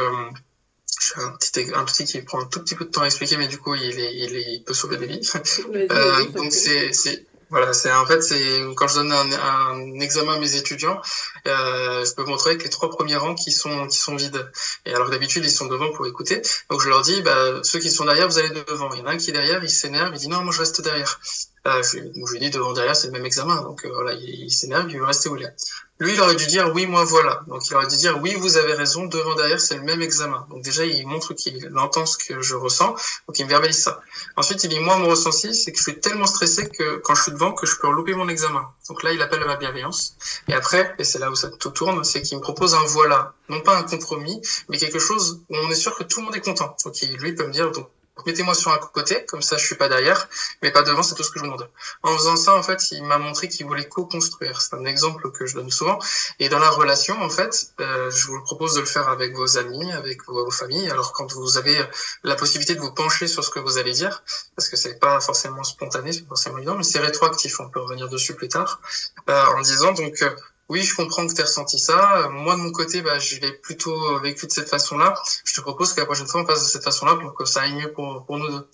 S3: j'ai un petit, un petit qui prend un tout petit peu de temps à expliquer, mais du coup, il, est, il, est, il peut sauver des vies. euh, donc, c'est, voilà, c'est en fait c'est quand je donne un, examen à mes étudiants, euh, je peux montrer que les trois premiers rangs qui sont qui sont vides. Et alors d'habitude ils sont devant pour écouter, donc je leur dis bah ceux qui sont derrière vous allez devant. Il y en a un qui est derrière, il s'énerve, il dit non moi je reste derrière. Euh, je, lui dis devant derrière c'est le même examen, donc euh, voilà il, il s'énerve, il veut rester où il est. Lui, il aurait dû dire oui, moi voilà. Donc il aurait dû dire oui, vous avez raison, devant, derrière, c'est le même examen. Donc déjà, il montre qu'il entend ce que je ressens, donc il me verbalise ça. Ensuite, il dit moi, mon ressenti, c'est que je suis tellement stressé que quand je suis devant, que je peux louper mon examen. Donc là, il appelle à ma bienveillance. Et après, et c'est là où ça tout tourne, c'est qu'il me propose un voilà, non pas un compromis, mais quelque chose où on est sûr que tout le monde est content. Donc lui, il peut me dire donc mettez-moi sur un côté, comme ça je suis pas derrière, mais pas devant, c'est tout ce que je vous demande. En faisant ça, en fait, il m'a montré qu'il voulait co-construire. C'est un exemple que je donne souvent. Et dans la relation, en fait, euh, je vous propose de le faire avec vos amis, avec vos, familles. Alors quand vous avez la possibilité de vous pencher sur ce que vous allez dire, parce que c'est pas forcément spontané, c'est forcément évident, mais c'est rétroactif. On peut revenir dessus plus tard, euh, en disant donc oui, je comprends que tu as ressenti ça. Moi, de mon côté, bah, je l'ai plutôt vécu de cette façon-là. Je te propose que la prochaine fois, on passe de cette façon-là pour que ça aille mieux pour, pour nous deux.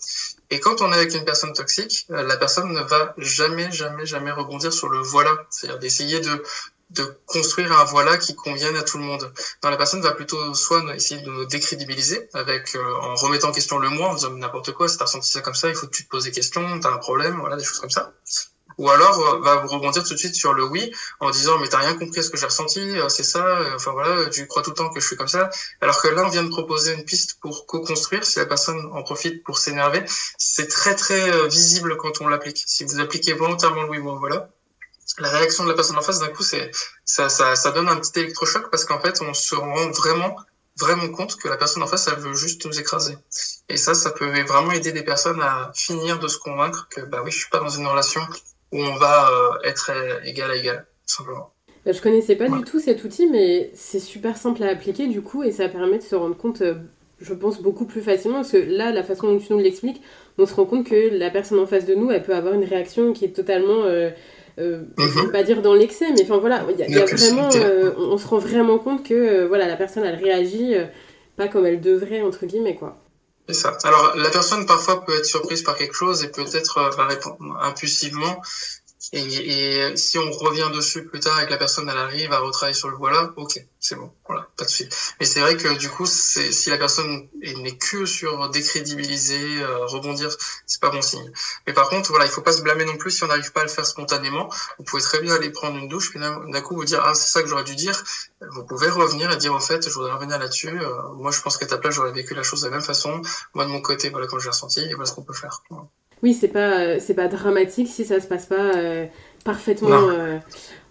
S3: Et quand on est avec une personne toxique, euh, la personne ne va jamais, jamais, jamais rebondir sur le voilà. C'est-à-dire d'essayer de, de construire un voilà qui convienne à tout le monde. Non, la personne va plutôt soit essayer de nous décrédibiliser avec euh, en remettant en question le moi, en disant n'importe quoi, si t'as ressenti ça comme ça, il faut que tu te poses des questions, t'as un problème, voilà, des choses comme ça. Ou alors euh, va vous rebondir tout de suite sur le oui en disant mais t'as rien compris ce que j'ai ressenti, euh, c'est ça, euh, enfin voilà, tu crois tout le temps que je suis comme ça. Alors que là on vient de proposer une piste pour co-construire, si la personne en profite pour s'énerver, c'est très très visible quand on l'applique. Si vous appliquez volontairement le oui, bon voilà, la réaction de la personne en face d'un coup c'est ça, ça, ça donne un petit électrochoc parce qu'en fait on se rend vraiment vraiment compte que la personne en face elle veut juste nous écraser et ça ça peut vraiment aider des personnes à finir de se convaincre que bah oui je suis pas dans une relation où on va euh, être égal à égal, tout simplement.
S1: Bah, je connaissais pas du tout cet outil, mais c'est super simple à appliquer du coup, et ça permet de se rendre compte, euh, je pense, beaucoup plus facilement, parce que là, la façon dont tu nous l'expliques, on se rend compte que la personne en face de nous, elle peut avoir une réaction qui est totalement... Euh, euh, Je ne veux mhm. pas dire dans l'excès, mais enfin voilà, il y a, vraiment, on se rend vraiment compte que voilà, la personne elle réagit pas comme elle devrait entre guillemets quoi.
S3: C'est ça. Alors, la personne parfois peut être surprise par quelque chose et peut-être euh, répondre impulsivement. Et, et, si on revient dessus plus tard et que la personne elle arrive à retravailler sur le voilà, ok, c'est bon, voilà, pas de suite. Mais c'est vrai que du coup, si la personne n'est que sur décrédibiliser, euh, rebondir, c'est pas bon signe. Mais par contre, voilà, il faut pas se blâmer non plus si on n'arrive pas à le faire spontanément. Vous pouvez très bien aller prendre une douche, puis d'un coup vous dire ah c'est ça que j'aurais dû dire. Vous pouvez revenir et dire en fait, je voudrais revenir là-dessus. Euh, moi, je pense qu'à ta place, j'aurais vécu la chose de la même façon. Moi de mon côté, voilà comme j'ai ressenti et voilà ce qu'on peut faire.
S1: Oui, c'est pas euh, c'est pas dramatique si ça se passe pas euh, parfaitement. Euh,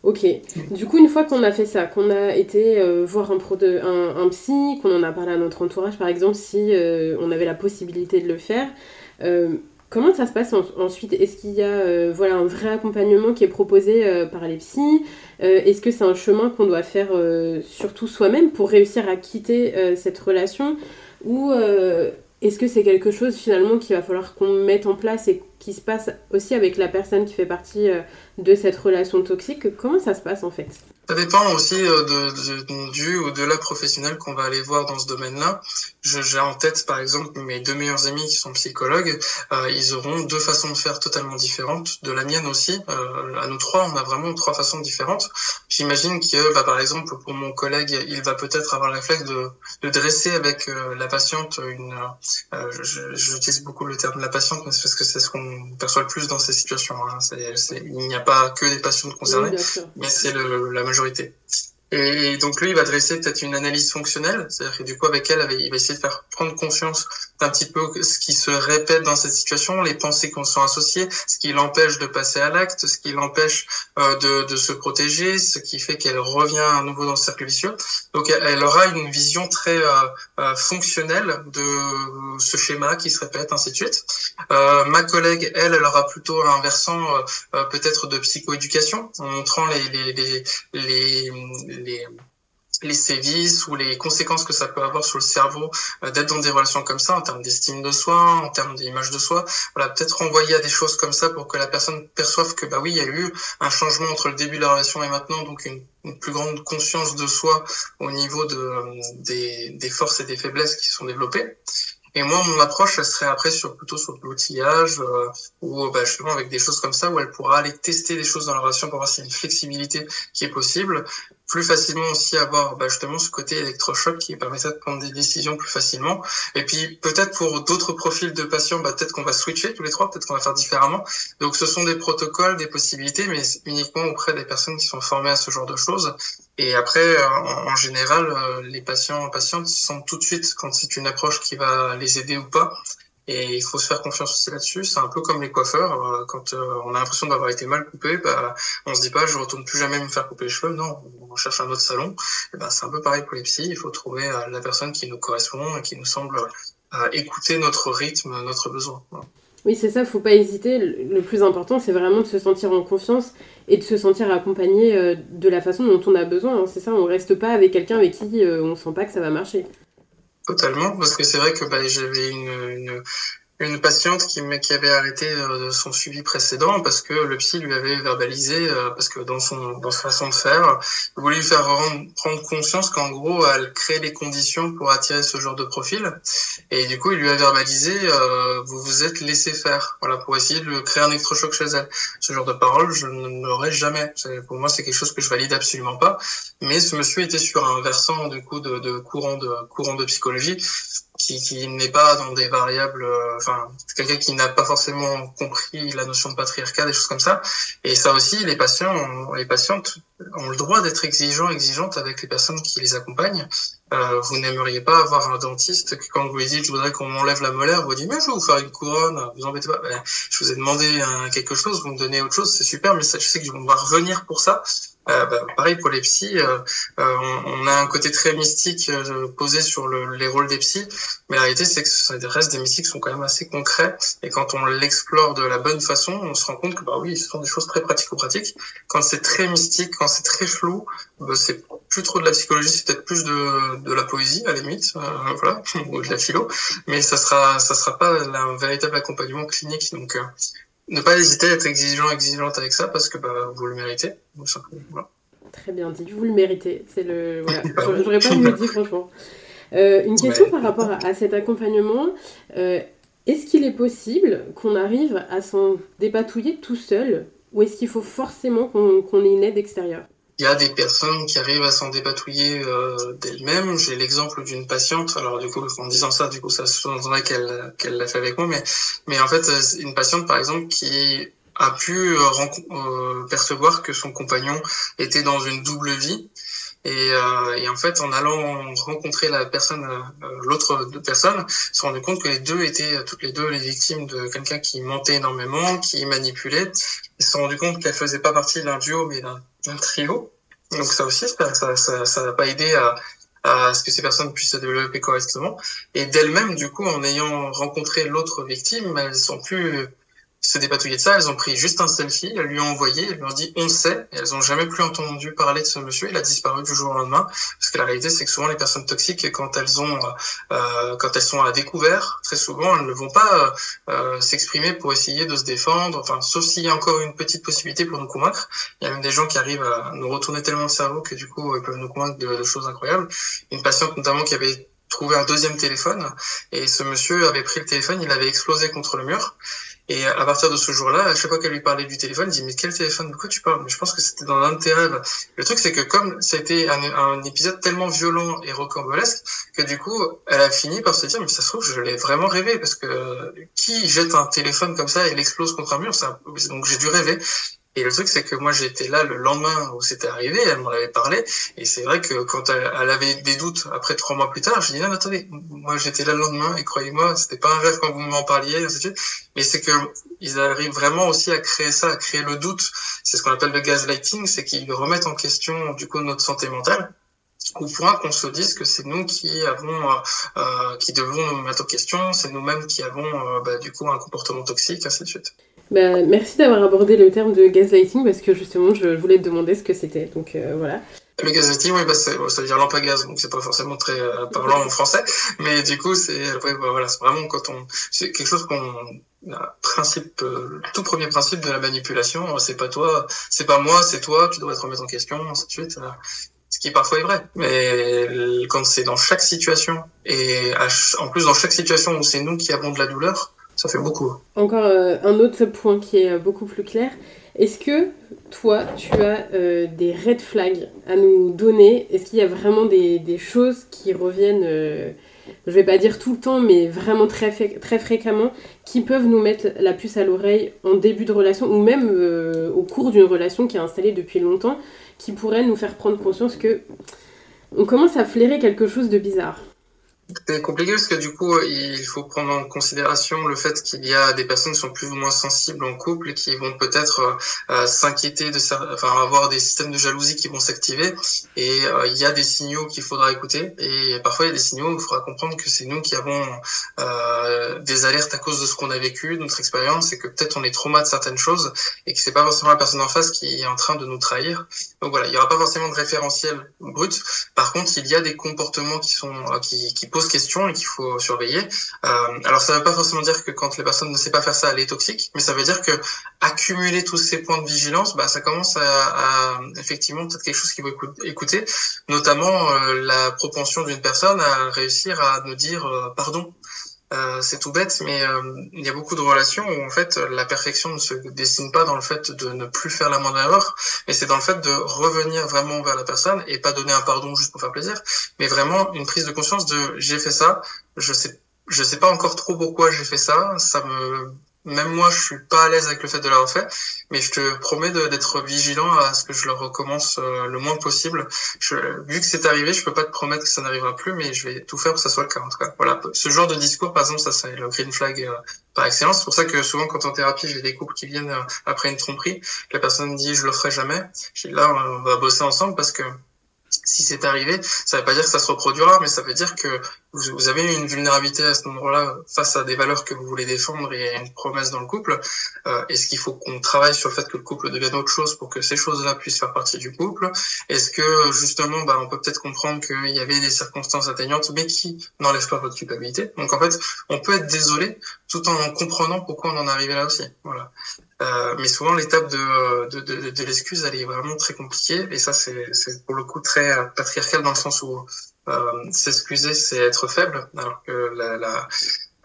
S1: ok. Du coup, une fois qu'on a fait ça, qu'on a été voir un, pro de, un, un psy, qu'on en a parlé à notre entourage, par exemple, si on avait la possibilité de le faire, comment ça se passe ensuite? Est-ce qu'il y a voilà un vrai accompagnement qui est proposé par les psys? Est-ce que c'est un chemin qu'on doit faire surtout soi-même pour réussir à quitter cette relation? Ou est-ce que c'est quelque chose finalement qu'il va falloir qu'on mette en place et qui se passe aussi avec la personne qui fait partie euh, de cette relation toxique? Comment ça se passe en fait?
S3: Ça dépend aussi euh, de, de, du ou de la professionnelle qu'on va aller voir dans ce domaine-là. J'ai en tête, par exemple, mes deux meilleurs amis qui sont psychologues. Euh, ils auront deux façons de faire totalement différentes. De la mienne aussi. Euh, à nous trois, on a vraiment trois façons différentes. J'imagine que, bah, par exemple, pour mon collègue, il va peut-être avoir le réflexe de, de dresser avec euh, la patiente une... J'utilise beaucoup le terme de la patiente, mais c'est parce que c'est ce qu'on perçoit le plus dans ces situations. Hein. il n'y a pas que des patientes concernées, mais c'est la majorité Et donc lui, il va dresser peut-être une analyse fonctionnelle, c'est-à-dire que du coup avec elle, il va essayer de faire prendre conscience d'un petit peu ce qui se répète dans cette situation, les pensées qu'on sont associées, ce qui l'empêche de passer à l'acte, ce qui l'empêche euh, de, de, se protéger, ce qui fait qu'elle revient à nouveau dans ce cercle vicieux. Donc elle aura une vision très euh, euh, fonctionnelle de ce schéma qui se répète, ainsi de suite. Euh, ma collègue, elle, elle aura plutôt un versant euh, peut-être de psychoéducation, en montrant les, les, les, les les, les sévices ou les conséquences que ça peut avoir sur le cerveau euh, d'être dans des relations comme ça en termes d'estime de soi, en termes d'image de soi. Voilà, peut-être renvoyer à des choses comme ça pour que la personne perçoive que bah oui, il y a eu un changement entre le début de la relation et maintenant, donc une, plus grande conscience de soi au niveau de, des, des forces et des faiblesses qui sont développées. Et moi, mon approche, elle serait après sur plutôt sur l'outillage euh, ou bah, justement avec des choses comme ça où elle pourra aller tester des choses dans la relation pour voir s'il y a une flexibilité qui est possible plus facilement aussi avoir bah, justement ce côté électrochoc qui permettrait de prendre des décisions plus facilement. Et puis peut-être pour d'autres profils de patients, bah, peut-être qu'on va switcher tous les trois, peut-être qu'on va faire différemment. Donc ce sont des protocoles, des possibilités, mais uniquement auprès des personnes qui sont formées à ce genre de choses. Et après, en, général, euh, les patients patientes sentent tout de suite quand c'est une approche qui va les aider ou pas. Et il faut se faire confiance aussi là-dessus. C'est un peu comme les coiffeurs. Euh, quand euh, on a l'impression d'avoir été mal coupé, bah, on se dit pas je retourne plus jamais me faire couper les cheveux. Non, on cherche un autre salon. Et ben, c'est un peu pareil pour les psys. Il faut trouver euh, la personne qui nous correspond et qui nous semble écouter notre rythme, notre besoin.
S1: Oui, c'est ça, faut pas hésiter. Le plus important, c'est vraiment de se sentir en confiance et de se sentir accompagné de la façon dont on a besoin. Hein. C'est ça, on reste pas avec quelqu'un avec qui on sent pas que ça va marcher.
S3: Totalement, parce que c'est vrai que bah, j'avais une, une, une patiente qui, qui avait arrêté euh, son suivi précédent parce que le psy lui avait verbalisé, euh, parce que dans son dans sa façon de faire, il voulait lui faire prendre conscience qu'en gros, elle crée les conditions pour attirer ce genre de profil. Et du coup, il lui a verbalisé, euh, vous vous êtes laissé faire, voilà, pour essayer de créer un électrochoc chez elle. Ce genre de parole, je ne l'aurais jamais. Pour moi, c'est quelque chose que je valide absolument pas. Mais ce monsieur était sur un versant du coup de, de courant de courant de psychologie qui, qui n'est pas dans des variables, euh, enfin, quelqu'un qui n'a pas forcément compris la notion de patriarcat, des choses comme ça. Et ça aussi, les patients, les patientes ont le droit d'être exigeants, exigeantes avec les personnes qui les accompagnent. Euh, vous n'aimeriez pas avoir un dentiste qui, quand vous lui dites, je voudrais qu'on m'enlève la molaire, vous dit, mais je vais vous faire une couronne, vous embêtez pas. Ben, je vous ai demandé quelque chose, vous me donnez autre chose, c'est super, mais ça, je sais que je vais revenir pour ça. Euh, bah, pareil pour les psys, euh, euh, on, a un côté très mystique posé sur le, les rôles des psys, mais la réalité c'est que ça reste des mystiques qui sont quand même assez concrets, et quand on l'explore de la bonne façon, on se rend compte que bah oui, ce sont des choses très pratico-pratiques. Quand c'est très mystique, quand c'est très flou, bah, c'est plus trop de la psychologie, c'est peut-être plus de, de la poésie à la limite, *laughs* voilà, *laughs* ou de la philo, mais ça sera ça sera pas un véritable accompagnement clinique, donc ne pas hésiter à être exigeant, exigeante avec ça parce que bah, vous le méritez.
S1: Très bien dit, vous le méritez. C'est le. Voilà. *laughs* J'aurais pas mieux dit franchement. Euh, une question par rapport à, cet accompagnement. Euh, est-ce qu'il est possible qu'on arrive à s'en dépatouiller tout seul ou est-ce qu'il faut forcément qu'on ait une aide extérieure?
S3: Il y a des personnes qui arrivent à s'en dépatouiller euh, d'elles-mêmes. J'ai l'exemple d'une patiente. Alors du coup, en disant ça, du coup, ça se sous qu'elle qu'elle l'a fait avec moi, mais mais en fait, une patiente par exemple qui a pu euh, euh, percevoir que son compagnon était dans une double vie. Et, euh, et, en fait, en allant rencontrer la personne, euh, l'autre personne, se rendu compte que les deux étaient toutes les deux les victimes de quelqu'un qui mentait énormément, qui manipulait. Ils se sont rendu compte qu'elle faisait pas partie d'un duo, mais d'un un trio. Donc ça aussi, ça n'a ça, ça, pas aidé à, à ce que ces personnes puissent se développer correctement. Et d'elles-mêmes, du coup, en ayant rencontré l'autre victime, elles sont plus se dépatouiller de ça. Elles ont pris juste un selfie, elles lui ont envoyé, elles lui ont dit on sait, elles ont jamais plus entendu parler de ce monsieur. Il a disparu du jour au lendemain. Parce que la réalité, c'est que souvent les personnes toxiques, quand elles ont, euh, quand elles sont à découvert, très souvent, elles ne vont pas euh, s'exprimer pour essayer de se défendre. Enfin, sauf s'il y a encore une petite possibilité pour nous convaincre. Il y a même des gens qui arrivent à nous retourner tellement le cerveau que du coup, ils peuvent nous convaincre de, de choses incroyables. Une patiente notamment qui avait trouvé un deuxième téléphone et ce monsieur avait pris le téléphone, il avait explosé contre le mur et à partir de ce jour-là, à chaque fois qu'elle lui parlait du téléphone, il dit mais quel téléphone De quoi tu parles? Mais je pense que c'était dans l'un de. Le truc c'est que comme été un, un, épisode tellement violent et rocambolesque que du coup, elle a fini par se dire mais ça se trouve je l'ai vraiment rêvé parce que qui jette un téléphone comme ça et l'explose contre un mur? Ça, Donc j'ai dû rêver. Et le truc, c'est que moi, j'étais là le lendemain où c'était arrivé, elle m'en avait parlé, et c'est vrai que quand elle, avait des doutes après trois mois plus tard, je dis non, attendez, moi j'étais là le lendemain, et croyez-moi, c'était pas un rêve quand vous m'en parliez, ainsi de suite. Mais c'est que ils arrivent vraiment aussi à créer ça, à créer le doute. C'est ce qu'on appelle le gaslighting, c'est qu'ils remettent en question du coup notre santé mentale au point qu'on se dise que c'est nous qui avons, euh, euh qui devons nous mettre en question, c'est nous-mêmes qui avons euh, bah, du coup un comportement toxique, ainsi de suite.
S1: Bah, merci d'avoir abordé le terme de gaslighting parce que justement je voulais te demander ce que c'était. Donc euh, voilà.
S3: Le gaslighting, oui, bah, ça veut dire lampe à gaz, donc c'est pas forcément très euh, parlant en français, mais du coup c'est après bah, voilà, vraiment quand on c'est quelque chose qu'on principe euh, tout premier principe de la manipulation, c'est pas toi, c'est pas moi, c'est toi, tu dois te remettre en question, ainsi de suite. Ce qui parfois est vrai, mais quand c'est dans chaque situation et en plus dans chaque situation où c'est nous qui avons de la douleur, ça fait beaucoup.
S1: Encore euh, un autre point qui est euh, beaucoup plus clair. Est-ce que toi, tu as euh, des red flags à nous donner? Est-ce qu'il y a vraiment des, choses qui reviennent, je vais pas dire tout le temps, mais vraiment très, très fréquemment, qui peuvent nous mettre la puce à l'oreille en début de relation ou même au cours d'une relation qui est installée depuis longtemps, qui pourraient nous faire prendre conscience que on commence à flairer quelque chose de bizarre?
S3: C'est compliqué parce que du coup, il faut prendre en considération le fait qu'il y a des personnes qui sont plus ou moins sensibles en couple et qui vont peut-être euh, euh, s'inquiéter de enfin avoir des systèmes de jalousie qui vont s'activer. Et euh, il y a des signaux qu'il faudra écouter. Et parfois, il y a des signaux où il faudra comprendre que c'est nous qui avons des alertes à cause de ce qu'on a vécu, de notre expérience, et que peut-être on est trauma de certaines choses et que c'est pas forcément la personne en face qui est en train de nous trahir. Donc voilà, il y aura pas forcément de référentiel brut. Par contre, il y a des comportements qui sont qui, qui pose question et qu'il faut surveiller. Euh, alors ça ne veut pas forcément dire que quand la personne ne sait pas faire ça, elle est toxique, mais ça veut dire que accumuler tous ces points de vigilance, bah, ça commence à, à effectivement peut-être quelque chose qu'il faut écouter, notamment euh, la propension d'une personne à réussir à nous dire euh, pardon. Euh, c'est tout bête, mais euh, il y a beaucoup de relations où en fait la perfection ne se dessine pas dans le fait de ne plus faire la moindre erreur, mais c'est dans le fait de revenir vraiment vers la personne et pas donner un pardon juste pour faire plaisir, mais vraiment une prise de conscience de j'ai fait ça, je sais je sais pas encore trop pourquoi j'ai fait ça, ça me même moi, je suis pas à l'aise avec le fait de l'avoir fait, mais je te promets d'être vigilant à ce que je le recommence euh, le moins possible. Je, vu que c'est arrivé, je peux pas te promettre que ça n'arrivera plus, mais je vais tout faire pour que ça soit le cas en tout cas. Voilà, ce genre de discours, par exemple, ça c'est le green flag euh, par excellence. C'est pour ça que souvent, quand en thérapie, j'ai des couples qui viennent euh, après une tromperie, la personne dit je le ferai jamais. Dis là, on va bosser ensemble parce que si c'est arrivé, ça ne veut pas dire que ça se reproduira, mais ça veut dire que vous, avez une vulnérabilité à ce moment-là face à des valeurs que vous voulez défendre et une promesse dans le couple. Euh, Est-ce qu'il faut qu'on travaille sur le fait que le couple devienne autre chose pour que ces choses-là puissent faire partie du couple? Est-ce que justement, bah, on peut peut-être comprendre qu'il y avait des circonstances atteignantes, mais qui n'enlèvent pas votre culpabilité? Donc en fait, on peut être désolé tout en comprenant pourquoi on en est arrivé là aussi. Voilà. Euh, mais souvent, l'étape de, de, de, de l'excuse, elle est vraiment très compliquée. Et ça, c'est pour le coup très patriarcal dans le sens où euh, s'excuser, c'est être faible, alors que la, la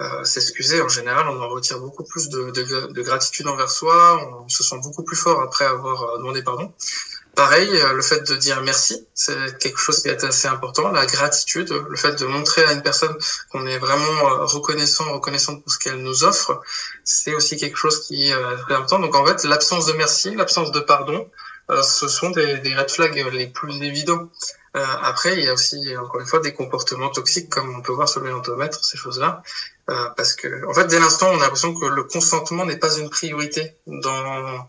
S3: euh, s'excuser, en général, on en retire beaucoup plus de, de, de, gratitude envers soi, on se sent beaucoup plus fort après avoir euh, demandé pardon. Pareil, euh, le fait de dire merci, c'est quelque chose qui est assez important. La gratitude, le fait de montrer à une personne qu'on est vraiment reconnaissant, reconnaissante pour ce qu'elle nous offre, c'est aussi quelque chose qui est très important. Donc en fait, l'absence de merci, l'absence de pardon, ce sont des, des red flags les plus évidents. Euh, après, il y a aussi, encore une fois, des comportements toxiques, comme on peut voir sur le lentomètre, ces choses-là. Euh, parce que, en fait, dès l'instant, on a l'impression que le consentement n'est pas une priorité dans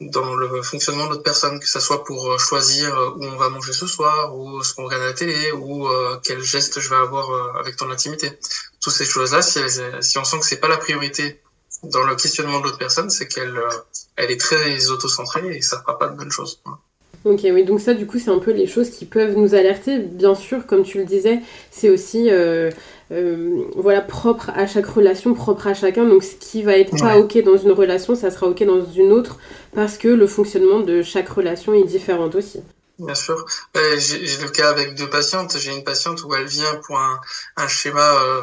S3: dans le fonctionnement de notre personne, que ce soit pour euh, choisir euh, où on va manger ce soir, ou ce qu'on regarde à la télé, ou euh, quel geste je vais avoir euh, avec ton intimité. Toutes ces choses-là, si, si on sent que c'est pas la priorité dans le questionnement de l'autre personne, c'est qu'elle elle est très autocentrée et ça fera pas de bonnes choses.
S1: Ok, oui, donc ça, du coup, c'est un peu les choses qui peuvent nous alerter. Bien sûr, comme tu le disais, c'est aussi euh, euh, voilà, propre à chaque relation, propre à chacun. Donc, ce qui va être pas ok dans une relation, ça sera ok dans une autre, parce que le fonctionnement de chaque relation est différent aussi.
S3: Bien sûr. Euh, j'ai le cas avec deux patientes. J'ai une patiente où elle vient pour un, un schéma euh, euh,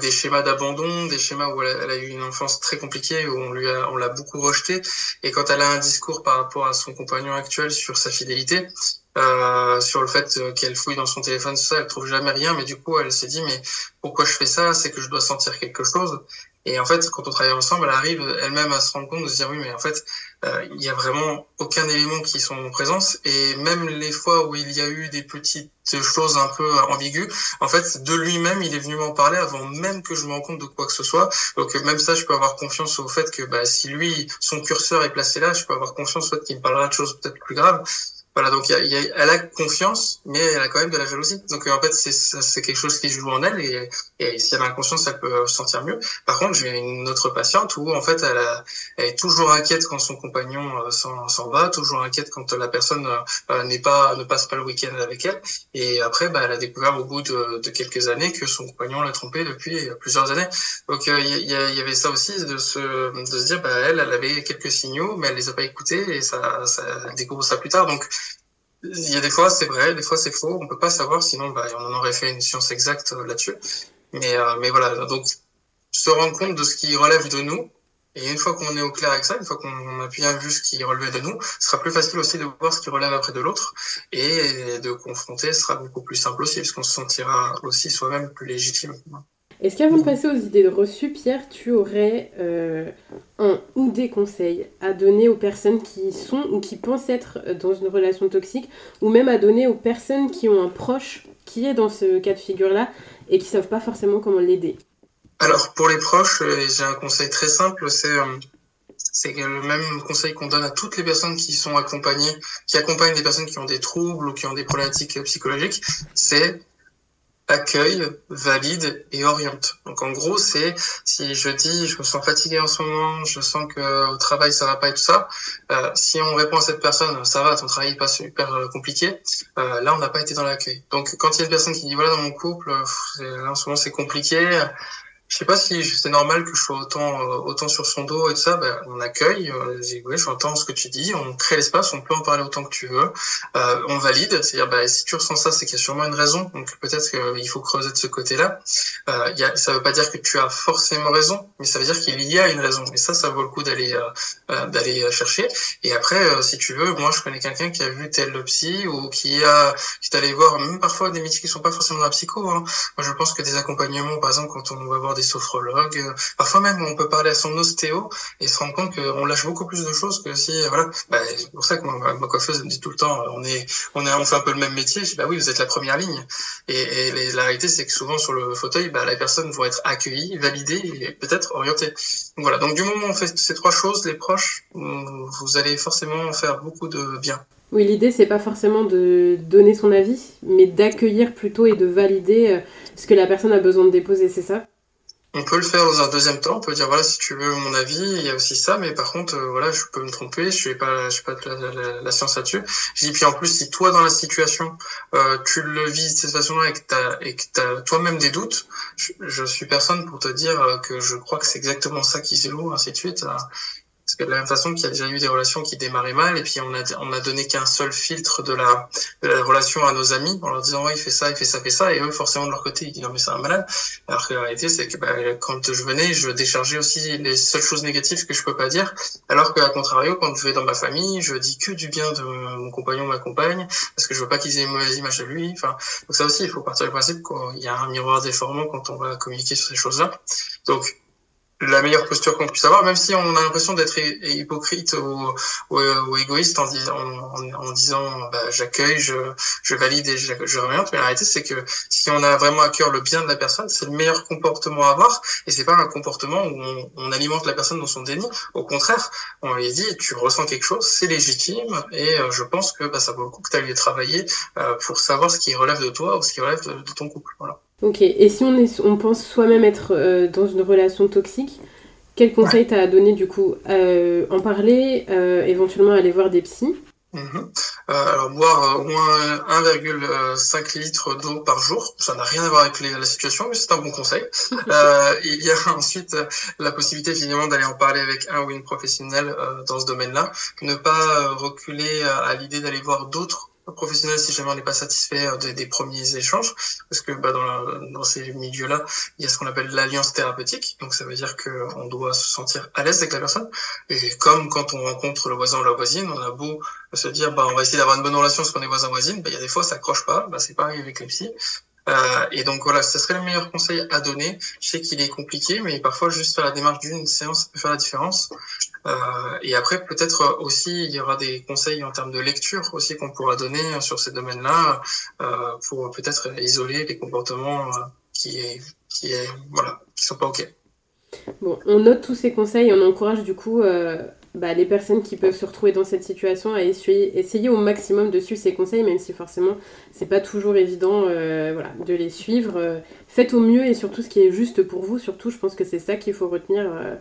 S3: des schémas d'abandon, des schémas où elle a, eu une enfance très compliquée, où on lui a, on l'a beaucoup rejeté. Et quand elle a un discours par rapport à son compagnon actuel sur sa fidélité, euh, sur le fait qu'elle fouille dans son téléphone, ça, elle trouve jamais rien, mais du coup, elle s'est dit, mais pourquoi je fais ça? C'est que je dois sentir quelque chose. Et en fait, quand on travaille ensemble, elle arrive elle-même à se rendre compte de se dire oui, mais en fait, euh, il y a vraiment aucun élément qui sont en présence. Et même les fois où il y a eu des petites choses un peu ambiguës, en fait, de lui-même, il est venu m'en parler avant même que je me rende compte de quoi que ce soit. Donc même ça, je peux avoir confiance au fait que bah, si lui, son curseur est placé là, je peux avoir confiance au fait qu'il me parlera de choses peut-être plus graves. Voilà, donc y a, y a, elle a confiance, mais elle a quand même de la jalousie. Donc en fait, c'est quelque chose qui joue en elle, et, et si elle a confiance, elle peut se sentir mieux. Par contre, j'ai une autre patiente où en fait, elle, a, elle est toujours inquiète quand son compagnon euh, s'en va, toujours inquiète quand la personne euh, n'est pas ne passe pas le week-end avec elle. Et après, bah, elle a découvert au bout de, de quelques années que son compagnon l'a trompée depuis plusieurs années. Donc il y, y, avait ça aussi de se de se dire, bah, elle, elle avait quelques signaux, mais elle les a pas écoutés, et ça, ça elle découvre ça plus tard. Donc il y a des fois c'est vrai, des fois c'est faux, on peut pas savoir, sinon bah, on aurait fait une science exacte euh, là-dessus. Mais, euh, mais voilà, donc se rendre compte de ce qui relève de nous, et une fois qu'on est au clair avec ça, une fois qu'on a bien vu ce qui relevait de nous, ce sera plus facile aussi de voir ce qui relève après de l'autre, et de confronter ce sera beaucoup plus simple aussi, parce qu'on se sentira aussi soi-même plus légitime.
S1: Est-ce qu'avant de passer aux idées de reçu, Pierre, tu aurais euh, un ou des conseils à donner aux personnes qui sont ou qui pensent être dans une relation toxique, ou même à donner aux personnes qui ont un proche qui est dans ce cas de figure-là et qui ne savent pas forcément comment l'aider?
S3: Alors, pour les proches, euh, j'ai un conseil très simple. Euh, c'est le même conseil qu'on donne à toutes les personnes qui sont accompagnées, qui accompagnent des personnes qui ont des troubles ou qui ont des problématiques psychologiques, c'est accueille, valide et oriente. Donc en gros, c'est si je dis je me sens fatigué en ce moment, je sens que au travail ça va pas et tout ça, euh, si on répond à cette personne ça va, ton travail est pas super euh, compliqué, euh, là on n'a pas été dans l'accueil. Donc quand il y a une personne qui dit voilà dans mon couple, là, en ce moment c'est compliqué, je sais pas si c'est normal que je sois autant euh, autant sur son dos et tout ça. Ben, on accueille. Euh, oui, j'entends ce que tu dis. On crée l'espace. On peut en parler autant que tu veux. Euh, on valide. C'est-à-dire, ben, si tu ressens ça, c'est qu'il y a sûrement une raison. Donc peut-être qu'il faut creuser de ce côté-là. Euh, y a, ça veut pas dire que tu as forcément raison, mais ça veut dire qu'il y a une raison. Et ça, ça vaut le coup d'aller euh, d'aller chercher. Et après, si tu veux, moi, je connais quelqu'un qui a vu tel psy ou qui a qui est allé voir même parfois des métiers qui sont pas forcément la psycho. Hein. Moi, je pense que des accompagnements, par exemple, quand on va voir des sophrologues. Euh, parfois même, on peut parler à son ostéo et se rendre compte qu'on lâche beaucoup plus de choses que si, voilà. Bah, c'est pour ça que ma, ma, coiffeuse me dit tout le temps, on est, on est, on fait un peu le même métier. Je dis, bah oui, vous êtes la première ligne. Et, et la réalité, c'est que souvent sur le fauteuil, bah, la personne va être accueillie, validée et peut-être orientée. Donc voilà. Donc du moment où on fait ces trois choses, les proches, vous allez forcément faire beaucoup de bien.
S1: Oui, l'idée, c'est pas forcément de donner son avis, mais d'accueillir plutôt et de valider euh, ce que la personne a besoin de déposer, c'est ça?
S3: On peut le faire dans un deuxième temps. On peut dire voilà si tu veux mon avis, il y a aussi ça, mais par contre euh, voilà je peux me tromper, je suis pas je suis pas la, la, science là-dessus. Je puis en plus si toi dans la situation euh, tu le vis de cette façon-là et que t'as et toi-même des doutes, je, suis personne pour te dire euh, que je crois que c'est exactement ça qui se loue ainsi de suite. Que de la même façon qu'il y a déjà eu des relations qui démarraient mal, et puis on a, on a donné qu'un seul filtre de la, de la relation à nos amis, en leur disant, ouais, il fait ça, il fait ça, il fait ça, et eux, forcément, de leur côté, ils disent, non, mais c'est un malade. Alors que la réalité, c'est que bah, quand je venais, je déchargeais aussi les seules choses négatives que je peux pas dire, alors qu'à contrario, quand je vais dans ma famille, je dis que du bien de mon compagnon, ma compagne, parce que je veux pas qu'ils aient une mauvaise image de lui. Enfin, donc ça aussi, il faut partir du principe qu'il y a un miroir déformant quand on va communiquer sur ces choses-là. Donc, la meilleure posture qu'on puisse avoir, même si on a l'impression d'être hypocrite ou, ou, égoïste en, en, en disant bah, j'accueille, je, je, valide et je, je Mais la réalité, c'est que si on a vraiment à cœur le bien de la personne, c'est le meilleur comportement à avoir. Et c'est pas un comportement où on, on, alimente la personne dans son déni. Au contraire, on lui dit tu ressens quelque chose, c'est légitime. Et euh, je pense que bah, ça vaut le coup que tu ailles travailler euh, pour savoir ce qui relève de toi ou ce qui relève de, de ton couple. Voilà.
S1: Ok, et si on, est, on pense soi-même être euh, dans une relation toxique, quel conseil t'as à donner du coup euh, En parler, euh, éventuellement aller voir des psys?
S3: Mhm. alors boire au moins 1,5 litres d'eau par jour, ça n'a rien à voir avec la situation, mais c'est un bon conseil. *laughs* il y a *laughs* ensuite la possibilité évidemment d'aller en parler avec un ou une professionnelle dans ce domaine-là, ne pas reculer à l'idée d'aller voir d'autres professionnel si jamais on n'est pas satisfait euh, des, premiers échanges, parce que bah, dans, la, dans ces milieux-là, il y a ce qu'on appelle l'alliance thérapeutique, donc ça veut dire qu'on doit se sentir à l'aise avec la personne, et comme quand on rencontre le voisin ou la voisine, on a beau se dire bah on va essayer d'avoir une bonne relation parce qu'on est voisin voisine, bah, il y a des fois ça accroche pas, bah, c'est pareil avec les psy. Euh, et donc voilà, ce serait le meilleur conseil à donner. Je sais qu'il est compliqué, mais parfois juste faire la démarche d'une séance peut faire la différence. Euh, et après, peut-être aussi, il y aura des conseils en termes de lecture aussi qu'on pourra donner sur ces domaines-là euh, pour peut-être isoler les comportements euh, qui, est, qui, est, voilà, qui sont pas ok.
S1: Bon, on note tous ces conseils on encourage du coup euh, bah, les personnes qui peuvent se retrouver dans cette situation à essayer, essayer au maximum de suivre ces conseils, même si forcément c'est pas toujours évident euh, voilà, de les suivre. Euh, faites au mieux et surtout ce qui est juste pour vous. Surtout, je pense que c'est ça qu'il faut retenir euh,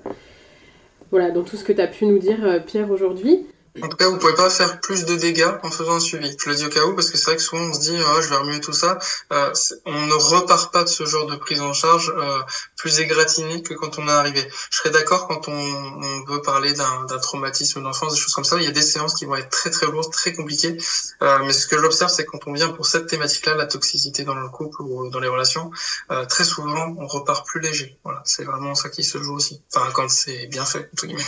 S1: voilà, dans tout ce que tu as pu nous dire, Pierre, aujourd'hui.
S3: En tout cas, vous pouvez pas faire plus de dégâts en faisant un suivi. Je le dis au cas où parce que c'est vrai que souvent on se dit oh, je vais remuer tout ça. Euh, on ne repart pas de ce genre de prise en charge euh, plus égratigné que quand on est arrivé. Je serais d'accord quand on, on, veut parler d'un traumatisme d'enfance, des choses comme ça. Il y a des séances qui vont être très très lourdes, très compliquées. Euh, mais ce que j'observe, c'est quand on vient pour cette thématique-là, la toxicité dans le couple ou dans les relations, euh, très souvent on repart plus léger. Voilà, c'est vraiment ça qui se joue aussi. Enfin, quand c'est bien fait, entre guillemets.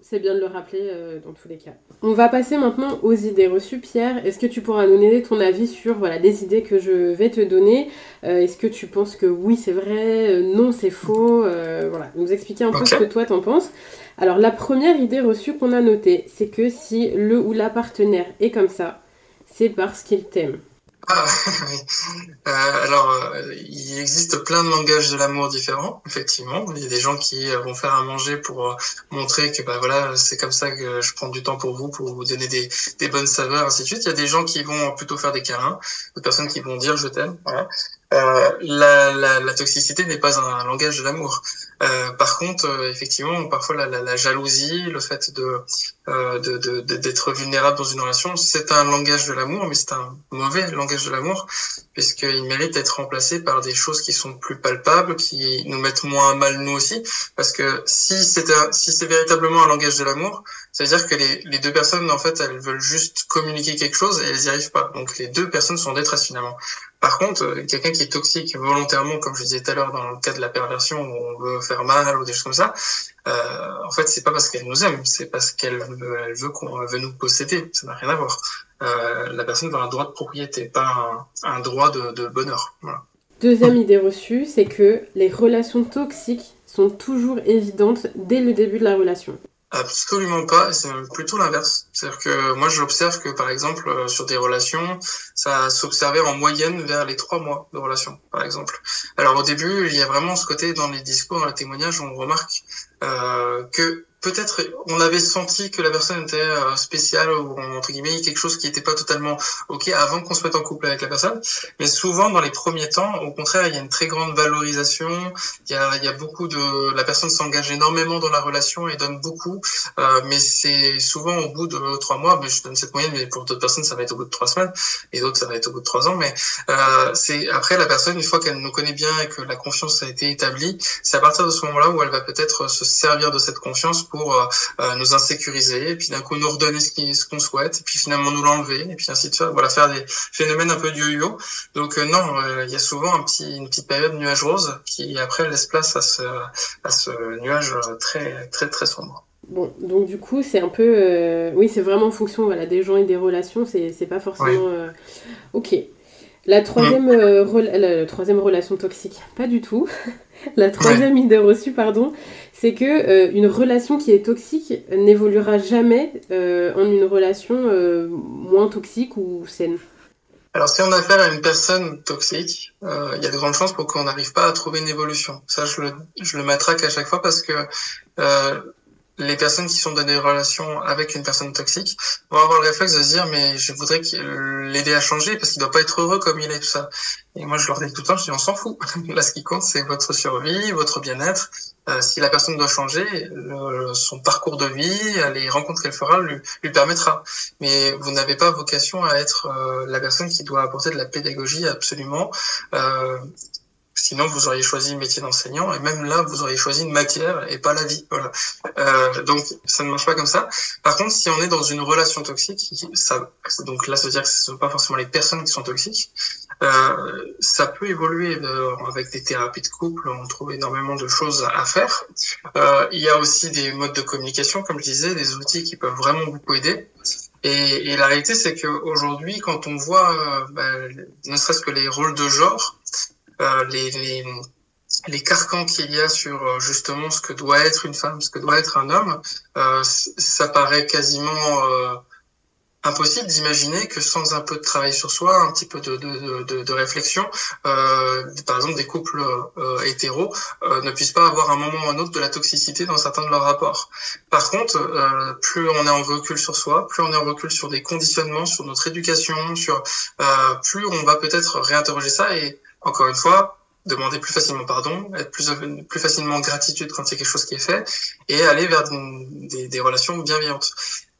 S1: C'est bien de le rappeler euh, dans tous les cas. On va passer maintenant aux idées reçues. Pierre, est-ce que tu pourras nous donner ton avis sur voilà, des idées que je vais te donner? Euh, Est-ce que tu penses que oui, c'est vrai, euh, non, c'est faux Voilà, nous expliquer un peu ce que toi t'en penses. Alors, la première idée reçue qu'on a notée, c'est que si le ou la partenaire est comme ça, c'est parce qu'il t'aime.
S3: Ah, *laughs* oui. Euh, alors, euh, il existe plein de langages de l'amour différents, effectivement. Il y a des gens qui euh, vont faire à manger pour euh, montrer que bah voilà, c'est comme ça que je prends du temps pour vous, pour vous donner des, des bonnes saveurs, ainsi de suite. Il y a des gens qui vont plutôt faire des câlins, d'autres personnes qui vont dire je t'aime. Voilà. Euh, la, la, la, toxicité n'est pas un, langage de l'amour. Euh, par contre, euh, effectivement, parfois la, la, jalousie, le fait de d'être vulnérable dans une relation, c'est un langage de l'amour, mais c'est un mauvais langage de l'amour, puisqu'il mérite d'être remplacé par des choses qui sont plus palpables, qui nous mettent moins mal nous aussi. Parce que si c'est si c'est véritablement un langage de l'amour, ça veut dire que les, les deux personnes, en fait, elles veulent juste communiquer quelque chose et elles n'y arrivent pas. Donc les deux personnes sont en détresse finalement. Par contre, euh, quelqu'un qui est toxique volontairement, comme je disais tout à l'heure dans le cas de la perversion où on veut faire mal ou des choses comme ça, euh, en fait, c'est pas parce qu'elle nous aime, c'est parce qu'elle veut, qu'on veut nous posséder. Ça n'a rien à voir. Euh, la personne veut un droit de propriété, pas un, droit de, bonheur.
S1: Deuxième idée reçue, c'est que les relations toxiques sont toujours évidentes dès le début de la relation.
S3: Absolument pas, c'est plutôt l'inverse. C'est-à-dire que moi j'observe que par exemple euh, sur des relations, ça s'observait en moyenne vers les trois mois de relation, par exemple. Alors au début, il y a vraiment ce côté dans les discours, dans les témoignages, on remarque euh, que peut-être on avait senti que la personne était euh, spéciale ou entre guillemets quelque chose qui n'était pas totalement ok avant qu'on se mette en couple avec la personne. Mais souvent dans les premiers temps au contraire il y a une très grande valorisation. Il y a, il y a beaucoup de la personne s'engage énormément dans la relation et donne beaucoup. Euh, mais c'est souvent au bout de trois mois mais je donne cette moyenne mais pour d'autres personnes ça va être au bout de trois semaines. Et d'autres ça va être au bout de trois ans. Mais euh, c'est après la personne une fois qu'elle nous connaît bien et que la confiance a été établie c'est à partir de ce moment-là où elle va peut-être se servir de cette confiance pour euh, euh, nous insécuriser, et puis d'un coup nous redonner ce qu'on souhaite, et puis finalement nous l'enlever, et puis ainsi de suite. Voilà, faire des phénomènes un peu du yo-yo. Donc euh, non, il y a souvent un petit, une petite période nuage rose qui après laisse place à ce, à ce nuage très très très sombre.
S1: Bon, donc du coup, c'est un peu. oui, c'est vraiment en fonction voilà, des gens et des relations, c'est pas forcément. Ok. La troisième, la, troisième relation toxique, pas du tout. *laughs* la troisième idée reçue, pardon, c'est que euh, une relation qui est toxique n'évoluera jamais euh, en une relation euh, moins toxique ou saine.
S3: Alors si on a affaire à une personne toxique, il y a de grandes chances pour qu'on n'arrive pas à trouver une évolution. Ça, je le, je le matraque à chaque fois parce que les personnes qui sont dans des relations avec une personne toxique vont avoir le réflexe de se dire mais je voudrais l'aider à changer parce qu'il doit pas être heureux comme il est tout ça. Et moi je leur dis tout le temps je dis on s'en fout. *laughs* Là ce qui compte c'est votre survie, votre bien-être. Euh, si la personne doit changer, son parcours de vie, les rencontres qu'elle fera lui, permettra. Mais vous n'avez pas vocation à être euh, la personne qui doit apporter de la pédagogie absolument. Euh, Sinon, vous auriez choisi le métier d'enseignant et même là, vous auriez choisi une matière et pas la vie. Voilà. Euh, donc, ça ne marche pas comme ça. Par contre, si on est dans une relation toxique, ça, donc là, veut dire que ce ne sont pas forcément les personnes qui sont toxiques. Euh, ça peut évoluer euh, avec des thérapies de couple. On trouve énormément de choses à faire. Euh, il y a aussi des modes de communication, comme je disais, des outils qui peuvent vraiment beaucoup aider. Et, et la réalité, c'est qu'aujourd'hui, quand on voit, euh, bah, ne serait-ce que les rôles de genre, les, les, les carcans qu'il y a sur euh, justement ce que doit être une femme, ce que doit être un homme, euh, ça paraît quasiment impossible d'imaginer que sans un peu de travail sur soi, un petit peu de, de, de, de réflexion, euh, par exemple des couples euh, hétéros euh, ne puissent pas avoir un moment ou un autre de la toxicité dans certains de leurs rapports. Par contre, plus on est en recul sur soi, plus on est en recul sur des conditionnements, sur notre éducation, sur plus on va peut-être réinterroger ça et encore une fois, demander plus facilement pardon, être plus, plus facilement gratitude quand a quelque chose qui est fait, et aller vers des, des relations bienveillantes.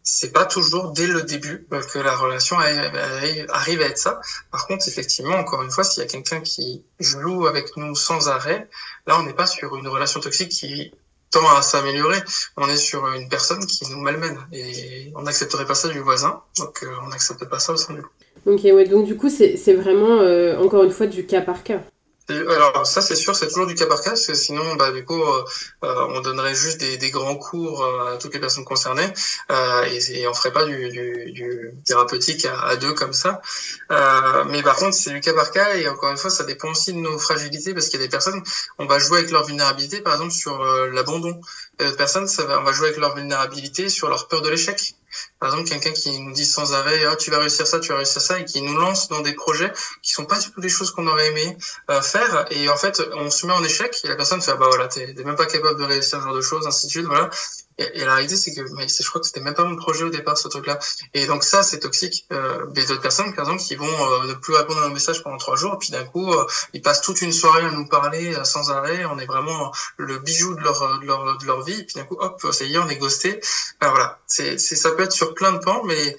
S3: C'est pas toujours dès le début que la relation arrive à être ça. Par contre, effectivement, encore une fois, s'il y a quelqu'un qui joue avec nous sans arrêt, là, on n'est pas sur une relation toxique qui tend à s'améliorer. On est sur une personne qui nous malmène et on n'accepterait pas ça du voisin, donc euh, on n'accepte pas ça au sein du couple.
S1: Donc du coup, c'est vraiment, euh, encore une fois, du cas par cas.
S3: Alors ça c'est sûr, c'est toujours du cas par cas, parce que sinon bah du coup euh, euh, on donnerait juste des, des, grands cours à toutes les personnes concernées euh, et, et, on ferait pas du, du, du thérapeutique à, deux comme ça. Euh, mais par contre c'est du cas par cas et encore une fois ça dépend aussi de nos fragilités parce qu'il y a des personnes on va jouer avec leur vulnérabilité par exemple sur l'abandon. D'autres personnes ça va, on va jouer avec leur vulnérabilité sur leur peur de l'échec. Par exemple, quelqu'un qui nous dit sans arrêt, oh, tu vas réussir ça, tu vas réussir ça, et qui nous lance dans des projets qui sont pas du tout des choses qu'on aurait aimé euh, faire. Et en fait, on se met en échec et la personne fait, ah bah voilà, t'es même pas capable de réussir ce genre de choses, ainsi de suite, voilà. Et, la réalité, c'est que mais je crois que c'était même pas mon projet au départ, ce truc-là. Et donc ça, c'est toxique. Euh, des autres personnes, par exemple, qui vont euh, ne plus répondre à nos messages pendant trois jours, puis d'un coup, euh, ils passent toute une soirée à nous parler euh, sans arrêt. On est vraiment le bijou de leur, de leur, de leur vie. Et puis d'un coup, hop, ça y est, on est ghosté. Enfin, voilà, c'est, ça peut être sur plein de pans, mais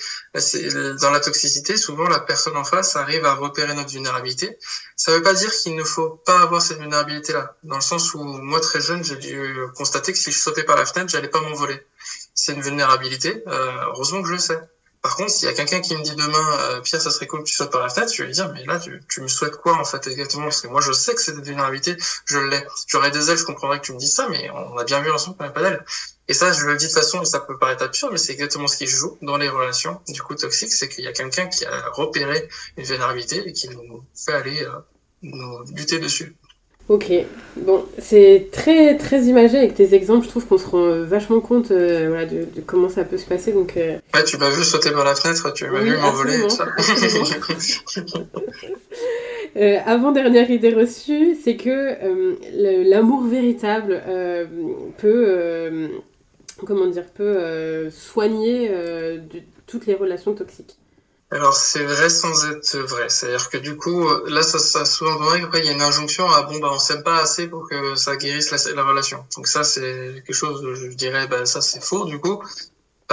S3: dans la toxicité, souvent la personne en face arrive à repérer notre vulnérabilité. Ça veut pas dire qu'il ne faut pas avoir cette vulnérabilité-là, dans le sens où moi très jeune, j'ai dû constater que si je sautais par la fenêtre, j'allais pas m'envoler. C'est une vulnérabilité. Euh, heureusement que je le sais. Par contre, s'il y a quelqu'un qui me dit demain, euh, Pierre, ça serait cool que tu sautes par la fenêtre, je vais lui dire, mais là, tu, tu me souhaites quoi, en fait, exactement? Parce que moi, je sais que c'est une vulnérabilité, je l'ai. J'aurais des ailes, je comprendrais que tu me dises ça, mais on a bien vu ensemble qu'on n'a pas d'ailes. Et ça, je le dis de façon, ça peut paraître absurde, mais c'est exactement ce qui joue dans les relations, du coup, toxiques, c'est qu'il y a quelqu'un qui a repéré une vulnérabilité et qui nous fait aller, euh, nous buter dessus.
S1: Ok, bon, c'est très très imagé avec tes exemples. Je trouve qu'on se rend vachement compte euh, voilà, de, de, comment ça peut se passer. Donc, euh...
S3: ouais, tu m'as vu sauter par la fenêtre, tu m'as oui, vu m'envoler. *laughs*
S1: euh, avant dernière idée reçue, c'est que euh, l'amour véritable euh, peut comment dire peut soigner de, toutes les relations toxiques.
S3: Alors c'est vrai sans être vrai, c'est-à-dire que du coup là ça, ça souvent vrai après il y a une injonction à bon bah on s'aime pas assez pour que ça guérisse la, la relation. Donc ça c'est quelque chose je dirais bah ça c'est faux du coup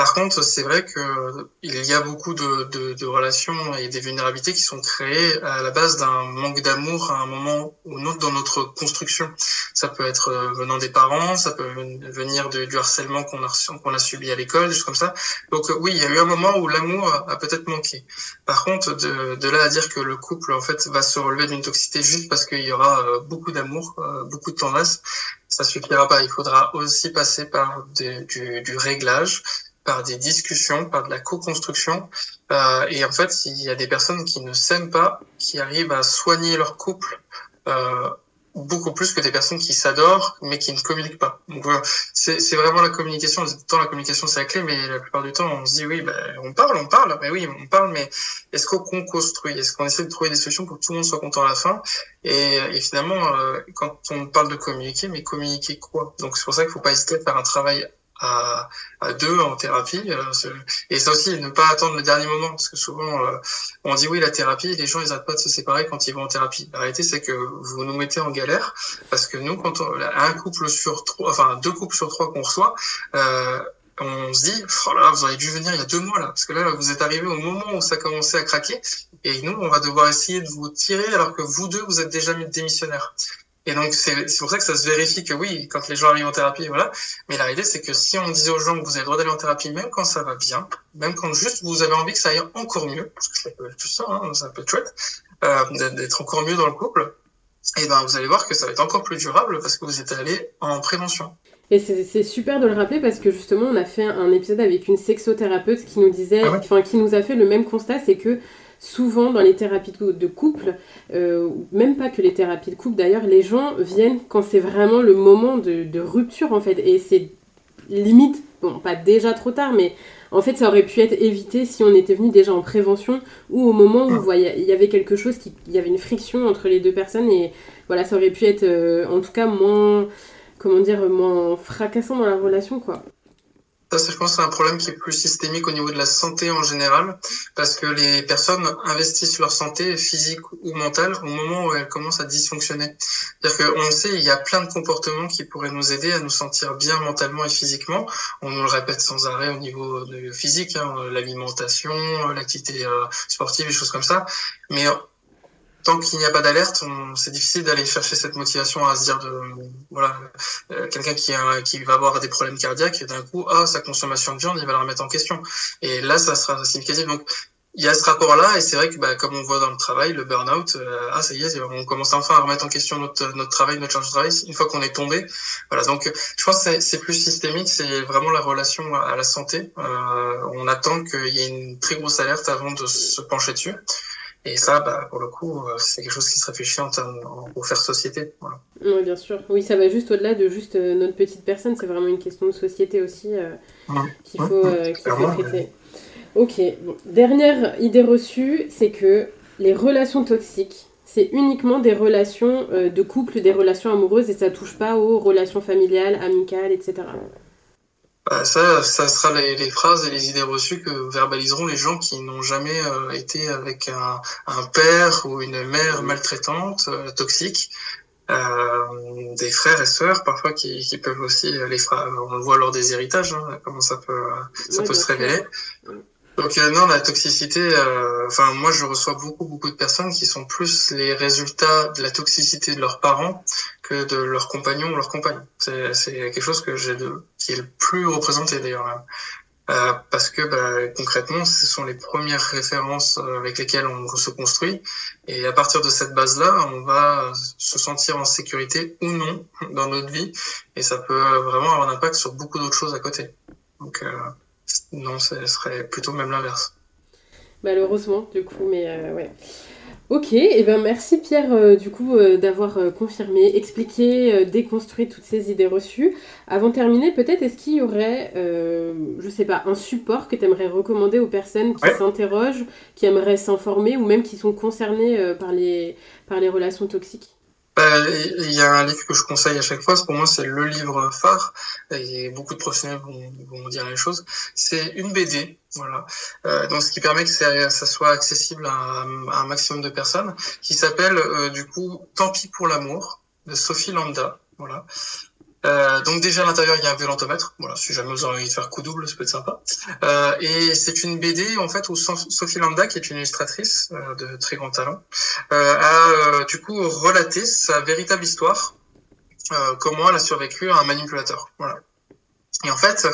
S3: par contre, c'est vrai que il y a beaucoup de, de, de, relations et des vulnérabilités qui sont créées à la base d'un manque d'amour à un moment ou un autre dans notre construction. Ça peut être euh, venant des parents, ça peut venir du harcèlement qu'on a, qu'on a subi à l'école, des choses comme ça. Donc euh, oui, il y a eu un moment où l'amour a peut-être manqué. Par contre, de, de, là à dire que le couple en fait va se relever d'une toxicité juste parce qu'il y aura euh, beaucoup d'amour, beaucoup de tendresse, ça suffira pas. Il faudra aussi passer par du, du réglage par des discussions, par de la co-construction. Euh, et en fait, il y a des personnes qui ne s'aiment pas, qui arrivent à soigner leur couple euh, beaucoup plus que des personnes qui s'adorent mais qui ne communiquent pas. Donc voilà, c'est vraiment la communication. Temps, la communication c'est la clé, mais la plupart du temps, on se dit oui, ben, on parle, on parle, mais oui, on parle, mais est-ce qu'on construit? Est-ce qu'on essaie de trouver des solutions pour que tout le monde soit content à la fin? Et, et, finalement, euh, quand on parle de communiquer, mais communiquer quoi? Donc c'est pour ça qu'il faut pas hésiter à faire un travail à, à deux en thérapie. Euh, et ça aussi, ne pas attendre le dernier moment, parce que souvent, euh, on dit oui, la thérapie, les gens, ils n'arrêtent pas de se séparer quand ils vont en thérapie. La réalité, c'est que vous nous mettez en galère, parce que nous, quand on, un couple sur trois, enfin deux couples sur trois qu'on reçoit, euh, on se dit, oh là, vous auriez dû venir il y a deux mois là, parce que là, vous êtes arrivé au moment où ça commençait à craquer, et nous, on va devoir essayer de vous tirer alors que vous deux, vous êtes déjà démissionnaires. Et donc, c'est pour ça que ça se vérifie que oui, quand les gens arrivent en thérapie, voilà. Mais la réalité, c'est que si on disait aux gens que vous avez le droit d'aller en thérapie, même quand ça va bien, même quand juste vous avez envie que ça aille encore mieux, parce que ça peut être tout ça, hein, ça peut être chouette, euh, d'être encore mieux dans le couple, et ben vous allez voir que ça va être encore plus durable parce que vous êtes allé en prévention.
S1: Et c'est super de le rappeler parce que justement, on a fait un épisode avec une sexothérapeute qui nous disait, ah ouais? enfin, qui nous a fait le même constat, c'est que souvent dans les thérapies de couple, euh, même pas que les thérapies de couple d'ailleurs, les gens viennent quand c'est vraiment le moment de, de, rupture en fait. Et c'est limite, bon, pas déjà trop tard, mais en fait ça aurait pu être évité si on était venu déjà en prévention ou au moment où il y avait quelque chose, qui, il y avait une friction entre les deux personnes et voilà, ça aurait pu être euh, en tout cas moins, comment dire, moins fracassant dans la relation quoi.
S3: Ça, je pense, c'est un problème qui est plus systémique au niveau de la santé en général, parce que les personnes investissent leur santé physique ou mentale au moment où elles commencent à dysfonctionner. C'est-à-dire qu'on sait, il y a plein de comportements qui pourraient nous aider à nous sentir bien mentalement et physiquement. On nous le répète sans arrêt au niveau de physique, hein, l'alimentation, l'activité euh, sportive, des choses comme ça. Mais tant qu'il n'y a pas d'alerte, c'est difficile d'aller chercher cette motivation à se dire de voilà euh, quelqu'un qui a, qui va avoir des problèmes cardiaques et d'un coup ah sa consommation de viande il va la remettre en question. Et là ça sera significatif donc il y a ce rapport là et c'est vrai que bah, comme on voit dans le travail le burn-out euh, ah ça y est on commence enfin à remettre en question notre notre travail notre charge de travail une fois qu'on est tombé. Voilà donc je pense que c'est plus systémique c'est vraiment la relation à, la santé. Euh, on attend qu'il y ait une très grosse alerte avant de se pencher dessus Et ça, bah, pour le coup, c'est quelque chose qui se réfléchit en termes pour faire société. Voilà.
S1: Oui, bien sûr. Oui, ça va juste au-delà de juste notre petite personne. C'est vraiment une question de société aussi qu'il faut, traiter. Ok. Dernière idée reçue, c'est que les relations toxiques, c'est uniquement des relations de couple, des relations amoureuses, et ça touche pas aux relations familiales, amicales, etc.
S3: Bah, ça, ça sera les, les, phrases et les idées reçues que verbaliseront les gens qui n'ont jamais euh, été avec un, un, père ou une mère maltraitante, euh, toxique, euh, des frères et sœurs parfois qui, qui peuvent aussi les frères, on le voit lors des héritages, hein, comment ça peut ça peut se révéler. Donc euh, non, la toxicité, euh, enfin moi je reçois beaucoup beaucoup de personnes qui sont plus les résultats de la toxicité de leurs parents que de leurs compagnons ou leurs compagnes. C'est, c'est quelque chose que j'ai de qui est le plus représenté d'ailleurs. Euh, parce que bah, concrètement, ce sont les premières références euh, avec lesquelles on se construit. Et à partir de cette base-là, on va se sentir en sécurité ou non dans notre vie. Et ça peut vraiment avoir un impact sur beaucoup d'autres choses à côté. Donc, euh, non, ce serait plutôt même l'inverse.
S1: Malheureusement, du coup, mais euh, ouais. Ok, et eh ben merci Pierre euh, du coup euh, d'avoir confirmé, expliqué, déconstruit toutes ces idées reçues. Avant de terminer, peut-être est-ce qu'il y aurait, je sais pas, un support que tu aimerais recommander aux personnes qui s'interrogent, qui aimeraient s'informer ou même qui sont concernées par, les, par les relations toxiques?
S3: Bah, il y a un livre que je conseille à chaque fois, pour moi c'est le livre phare, et beaucoup de professionnels vont, dire la chose. C'est une BD, voilà. Euh, donc ce qui permet que ça, soit accessible à, un maximum de personnes, qui s'appelle euh, du coup Tant pis pour l'amour de Sophie Lambda, voilà. Euh, donc déjà à l'intérieur il y a un violentomètre, voilà, si jamais vous avez envie de faire coup double, ça peut être sympa. Euh, et c'est une BD en fait où Sophie Lambda, qui est une illustratrice euh, de très grand talent, euh, a euh, du coup relaté sa véritable histoire, comment elle a survécu à un manipulateur. Voilà. Et en fait,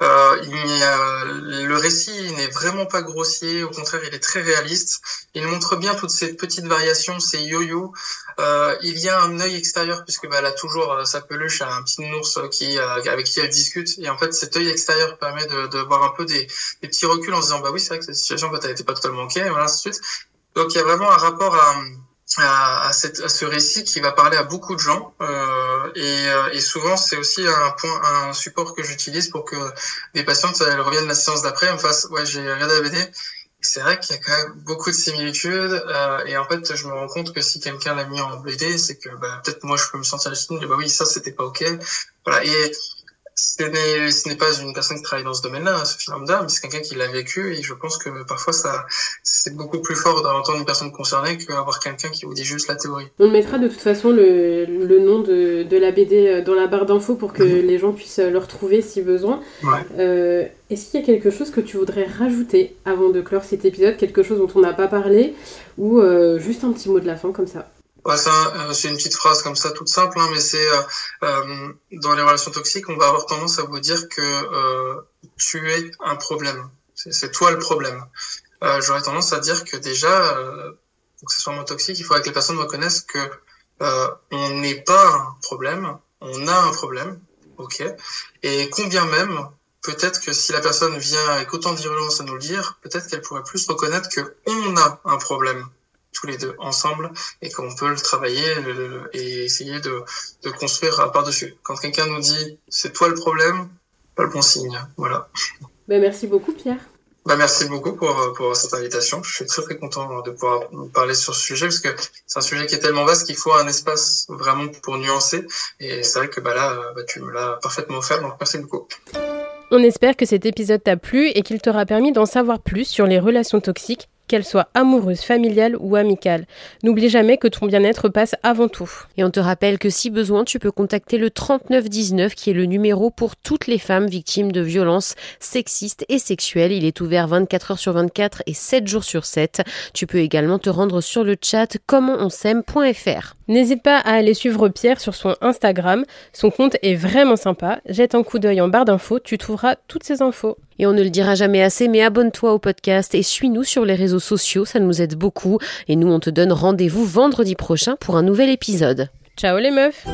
S3: euh, il a, le récit n'est vraiment pas grossier, au contraire, il est très réaliste. Il montre bien toutes ces petites variations, ces yo-yo. Euh, il y a un œil extérieur, puisque bah, elle a toujours euh, sa peluche, un petit ours qui, euh, avec qui elle discute. Et en fait, cet œil extérieur permet de, de voir un peu des, des, petits reculs en se disant, bah oui, c'est vrai que cette situation, bah, t'as pas totalement ok, et voilà, ainsi de suite. Donc il y a vraiment un rapport à à, à, cette, à, ce récit qui va parler à beaucoup de gens euh, et, euh, et, souvent c'est aussi un point un support que j'utilise pour que les patientes elles reviennent la séance d'après en face ouais j'ai regardé la BD c'est vrai qu'il y a quand même beaucoup de similitudes euh, et en fait je me rends compte que si quelqu'un l'a mis en BD c'est que bah, peut-être moi je peux me sentir légitime bah oui ça c'était pas ok. Voilà ce n'est pas une personne qui travaille dans ce domaine-là, hein, Sophie Lambda, mais c'est quelqu'un qui l'a vécu et je pense que parfois ça c'est beaucoup plus fort d'entendre une personne concernée qu'avoir quelqu'un qui vous dit juste la théorie.
S1: On mettra de toute façon le, le nom de, de, la BD euh, dans la barre d'infos pour que mhm. les gens puissent euh, le retrouver si besoin.
S3: Ouais.
S1: Euh, Est-ce qu'il y a quelque chose que tu voudrais rajouter avant de clore cet épisode, quelque chose dont on n'a pas parlé? Ou euh, juste un petit mot de la fin comme ça?
S3: Ouais, euh, c'est une petite phrase comme ça, toute simple, hein, mais c'est euh, euh, dans les relations toxiques, on va avoir tendance à vous dire que euh, tu es un problème. C'est toi le problème. Euh, J'aurais tendance à dire que déjà, pour que ce soit moins toxique, il faudrait que les personnes reconnaissent que on n'est pas un problème, on a un problème, ok? Et combien même, peut-être que si la personne vient avec autant de virulence à nous le dire, peut-être qu'elle pourrait plus reconnaître que on a un problème tous les deux ensemble et qu'on peut le travailler et essayer de, de construire par-dessus. Quand quelqu'un nous dit c'est toi le problème, pas le bon signe. Voilà.
S1: Ben, merci beaucoup Pierre.
S3: Bah, merci beaucoup pour, pour cette invitation. Je suis très très content de pouvoir parler sur ce sujet parce que c'est un sujet qui est tellement vaste qu'il faut un espace vraiment pour nuancer. Et c'est vrai que bah, là, bah, tu me l'as parfaitement offert, donc merci beaucoup.
S2: On espère que cet épisode t'a plu et qu'il t'aura permis d'en savoir plus sur les relations toxiques qu'elle soit amoureuse, familiale ou amicale. N'oublie jamais que ton bien-être passe avant tout. Et on te rappelle que si besoin, tu peux contacter le 3919 qui est le numéro pour toutes les femmes victimes de violences sexistes et sexuelles. Il est ouvert 24 heures sur 24 et 7 jours sur 7. Tu peux également te rendre sur le chat commentonsaime.fr. N'hésite pas à aller suivre Pierre sur son Instagram. Son compte est vraiment sympa. Jette un coup d'œil en barre d'infos, tu trouveras toutes ces infos. Et on ne le dira jamais assez, mais abonne-toi au podcast et suis-nous sur les réseaux sociaux, ça nous aide beaucoup. Et nous, on te donne rendez-vous vendredi prochain pour un nouvel épisode. Ciao les meufs